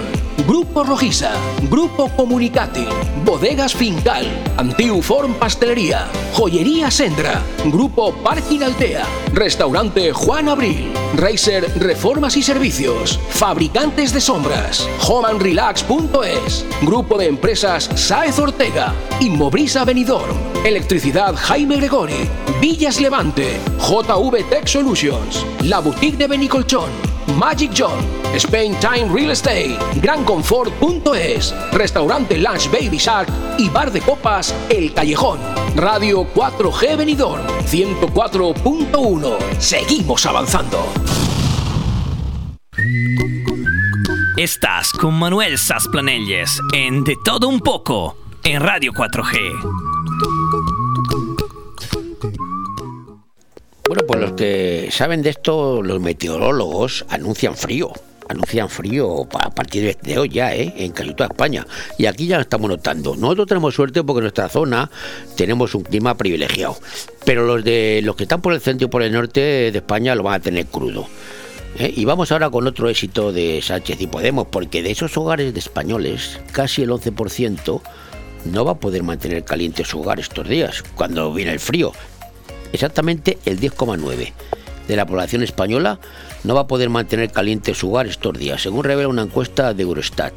Grupo Rojiza, Grupo Comunicati, Bodegas Fincal, Antiuform Pastelería, Joyería Sendra, Grupo Parking Altea, Restaurante Juan Abril, Racer Reformas y Servicios. Fabricantes de sombras. homeandrelax.es. Grupo de empresas Saez Ortega. Inmobrisa Benidorm. Electricidad Jaime Gregori. Villas Levante. JV Tech Solutions. La Boutique de Benicolchón. Magic John, Spain Time Real Estate, GranConfort.es, Restaurante Lunch Baby Shark y Bar de Copas El Callejón. Radio 4G Benidorm 104.1. Seguimos avanzando. Estás con Manuel Sasplanelles en De Todo Un Poco en Radio 4G. Bueno, pues los que saben de esto, los meteorólogos anuncian frío. Anuncian frío a partir de hoy ya, ¿eh? en casi toda España. Y aquí ya lo estamos notando. Nosotros tenemos suerte porque en nuestra zona tenemos un clima privilegiado. Pero los de los que están por el centro y por el norte de España lo van a tener crudo. ¿eh? Y vamos ahora con otro éxito de Sánchez y Podemos, porque de esos hogares de españoles, casi el 11% no va a poder mantener caliente su hogar estos días, cuando viene el frío. Exactamente el 10,9% de la población española no va a poder mantener caliente su hogar estos días, según revela una encuesta de Eurostat.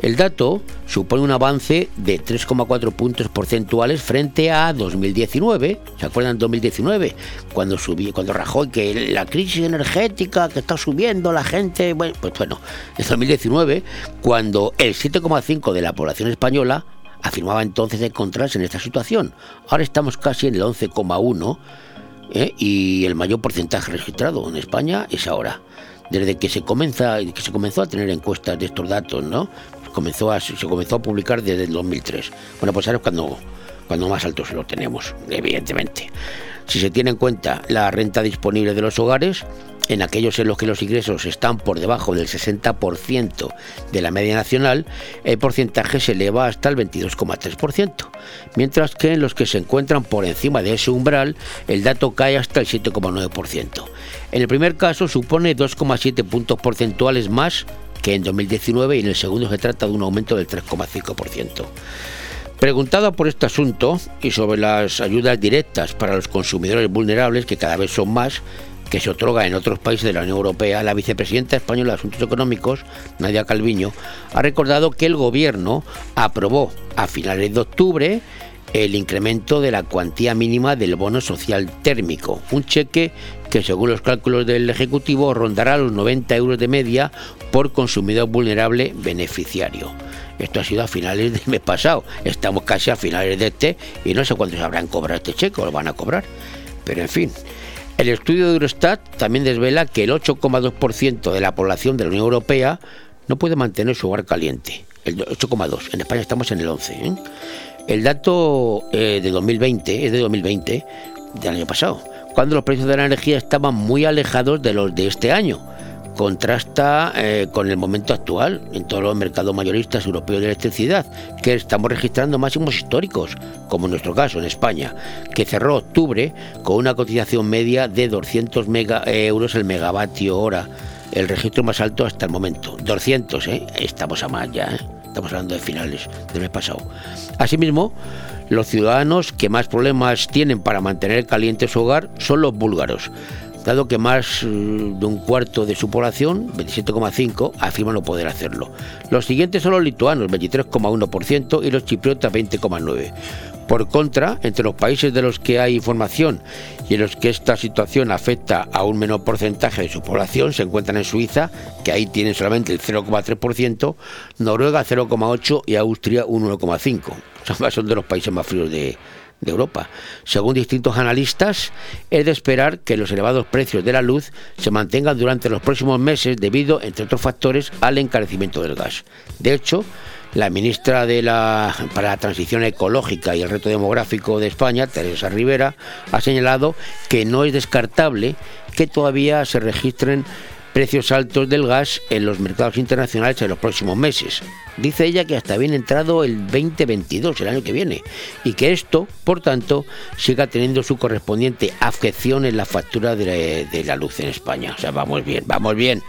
El dato supone un avance de 3,4 puntos porcentuales frente a 2019. ¿Se acuerdan 2019? Cuando subió, cuando Rajoy que la crisis energética que está subiendo la gente, pues bueno, en 2019 cuando el 7,5 de la población española afirmaba entonces encontrarse en esta situación. Ahora estamos casi en el 11,1 ¿eh? y el mayor porcentaje registrado en España es ahora. Desde que se comienza, que se comenzó a tener encuestas de estos datos, ¿no? Comenzó a, se comenzó a publicar desde el 2003. Bueno, pues ahora es cuando, cuando más altos lo tenemos, evidentemente. Si se tiene en cuenta la renta disponible de los hogares, en aquellos en los que los ingresos están por debajo del 60% de la media nacional, el porcentaje se eleva hasta el 22,3%, mientras que en los que se encuentran por encima de ese umbral, el dato cae hasta el 7,9%. En el primer caso supone 2,7 puntos porcentuales más que en 2019 y en el segundo se trata de un aumento del 3,5%. Preguntado por este asunto y sobre las ayudas directas para los consumidores vulnerables, que cada vez son más, que se otorga en otros países de la Unión Europea, la vicepresidenta española de Asuntos Económicos, Nadia Calviño, ha recordado que el Gobierno aprobó a finales de octubre el incremento de la cuantía mínima del bono social térmico, un cheque que según los cálculos del Ejecutivo rondará los 90 euros de media por consumidor vulnerable beneficiario. Esto ha sido a finales del mes pasado, estamos casi a finales de este y no sé cuándo se habrán cobrado este cheque o lo van a cobrar. Pero en fin, el estudio de Eurostat también desvela que el 8,2% de la población de la Unión Europea no puede mantener su hogar caliente. El 8,2. En España estamos en el 11. ¿eh? El dato eh, de 2020 es de 2020, del año pasado, cuando los precios de la energía estaban muy alejados de los de este año. Contrasta eh, con el momento actual en todos los mercados mayoristas europeos de electricidad, que estamos registrando máximos históricos, como en nuestro caso en España, que cerró octubre con una cotización media de 200 mega- eh, euros el megavatio hora, el registro más alto hasta el momento. 200, ¿eh? Estamos a más ya, ¿eh? Estamos hablando de finales del mes pasado. Asimismo, los ciudadanos que más problemas tienen para mantener caliente su hogar son los búlgaros, dado que más eh, de un cuarto de su población, 27,5, afirman no poder hacerlo. Los siguientes son los lituanos, 23,1%, y los chipriotas, 20,9%. Por contra, entre los países de los que hay información y en los que esta situación afecta a un menor porcentaje de su población se encuentran en Suiza, que ahí tienen solamente el 0,3%, Noruega 0,8% y Austria un 1,5%. Son- Son de los países más fríos de, de Europa. Según distintos analistas, es de esperar que los elevados precios de la luz se mantengan durante los próximos meses debido, entre otros factores, al encarecimiento del gas. De hecho, la ministra de la, para la Transición Ecológica y el Reto Demográfico de España, Teresa Rivera, ha señalado que no es descartable que todavía se registren precios altos del gas en los mercados internacionales en los próximos meses. Dice ella que hasta bien entrado el 2022, el año que viene, y que esto, por tanto, siga teniendo su correspondiente afección en la factura de, la luz en España. O sea, vamos bien, vamos bien.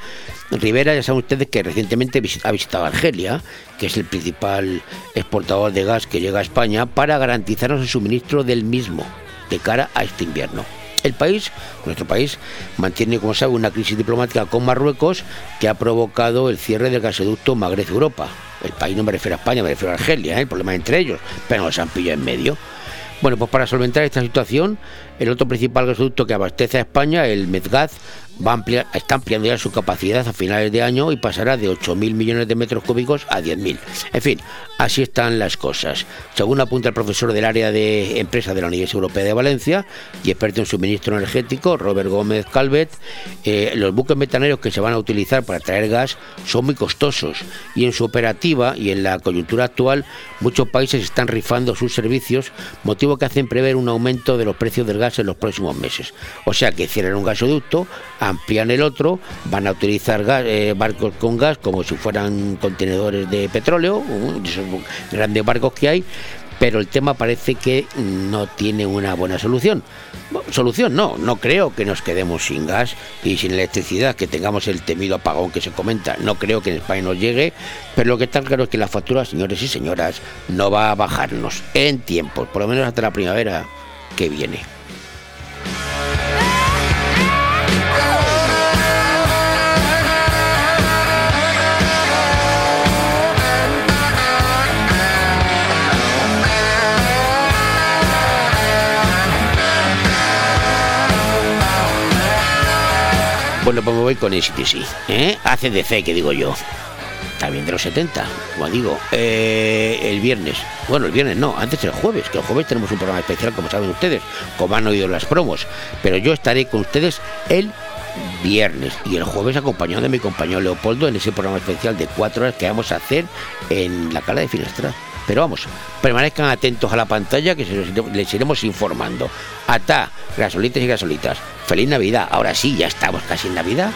Rivera, ya saben ustedes que recientemente ha visitado Argelia, que es el principal exportador de gas que llega a España, para garantizarnos el suministro del mismo de cara a este invierno. El país, nuestro país, mantiene, como sabe, una crisis diplomática con Marruecos que ha provocado el cierre del gasoducto Magreb-Europa. El país no me refiero a España, me refiero a Argelia, ¿eh? el problema entre ellos, pero nos han pillado en medio. Bueno, pues para solventar esta situación, el otro principal gasoducto que abastece a España, el Medgaz, va a ampliar, está ampliando ya su capacidad a finales de año y pasará de 8.000 millones de metros cúbicos a 10.000. En fin, así están las cosas. Según apunta el profesor del área de empresa de la Universidad Europea de Valencia y experto en suministro energético, Robert Gómez Calvet, eh, los buques metaneros que se van a utilizar para traer gas son muy costosos y en su operativa y en la coyuntura actual muchos países están rifando sus servicios, motivo que hacen prever un aumento de los precios del gas en los próximos meses. O sea que cierran un gasoducto, amplían el otro, van a utilizar eh, barcos con gas como si fueran contenedores de petróleo, grandes barcos que hay, pero el tema parece que no tiene una buena solución. Solución no, no creo que nos quedemos sin gas y sin electricidad, que tengamos el temido apagón que se comenta. No creo que en España nos llegue, pero lo que está claro es que la factura, señores y señoras, no va a bajarnos en tiempos, por lo menos hasta la primavera que viene. Bueno, pues me voy con ACDC, ¿eh? ACDC, que digo yo. También de los 70, como digo. Eh, el viernes. Bueno, el viernes no, antes el jueves, que el jueves tenemos un programa especial, como saben ustedes, como han oído las promos. Pero yo estaré con ustedes el viernes y el jueves acompañado de mi compañero Leopoldo en ese programa especial de cuatro horas que vamos a hacer en la cala de Finestrat. Pero vamos, permanezcan atentos a la pantalla que les iremos informando. Ata, gasolitas y gasolitas. Feliz Navidad. Ahora sí, ya estamos casi en Navidad.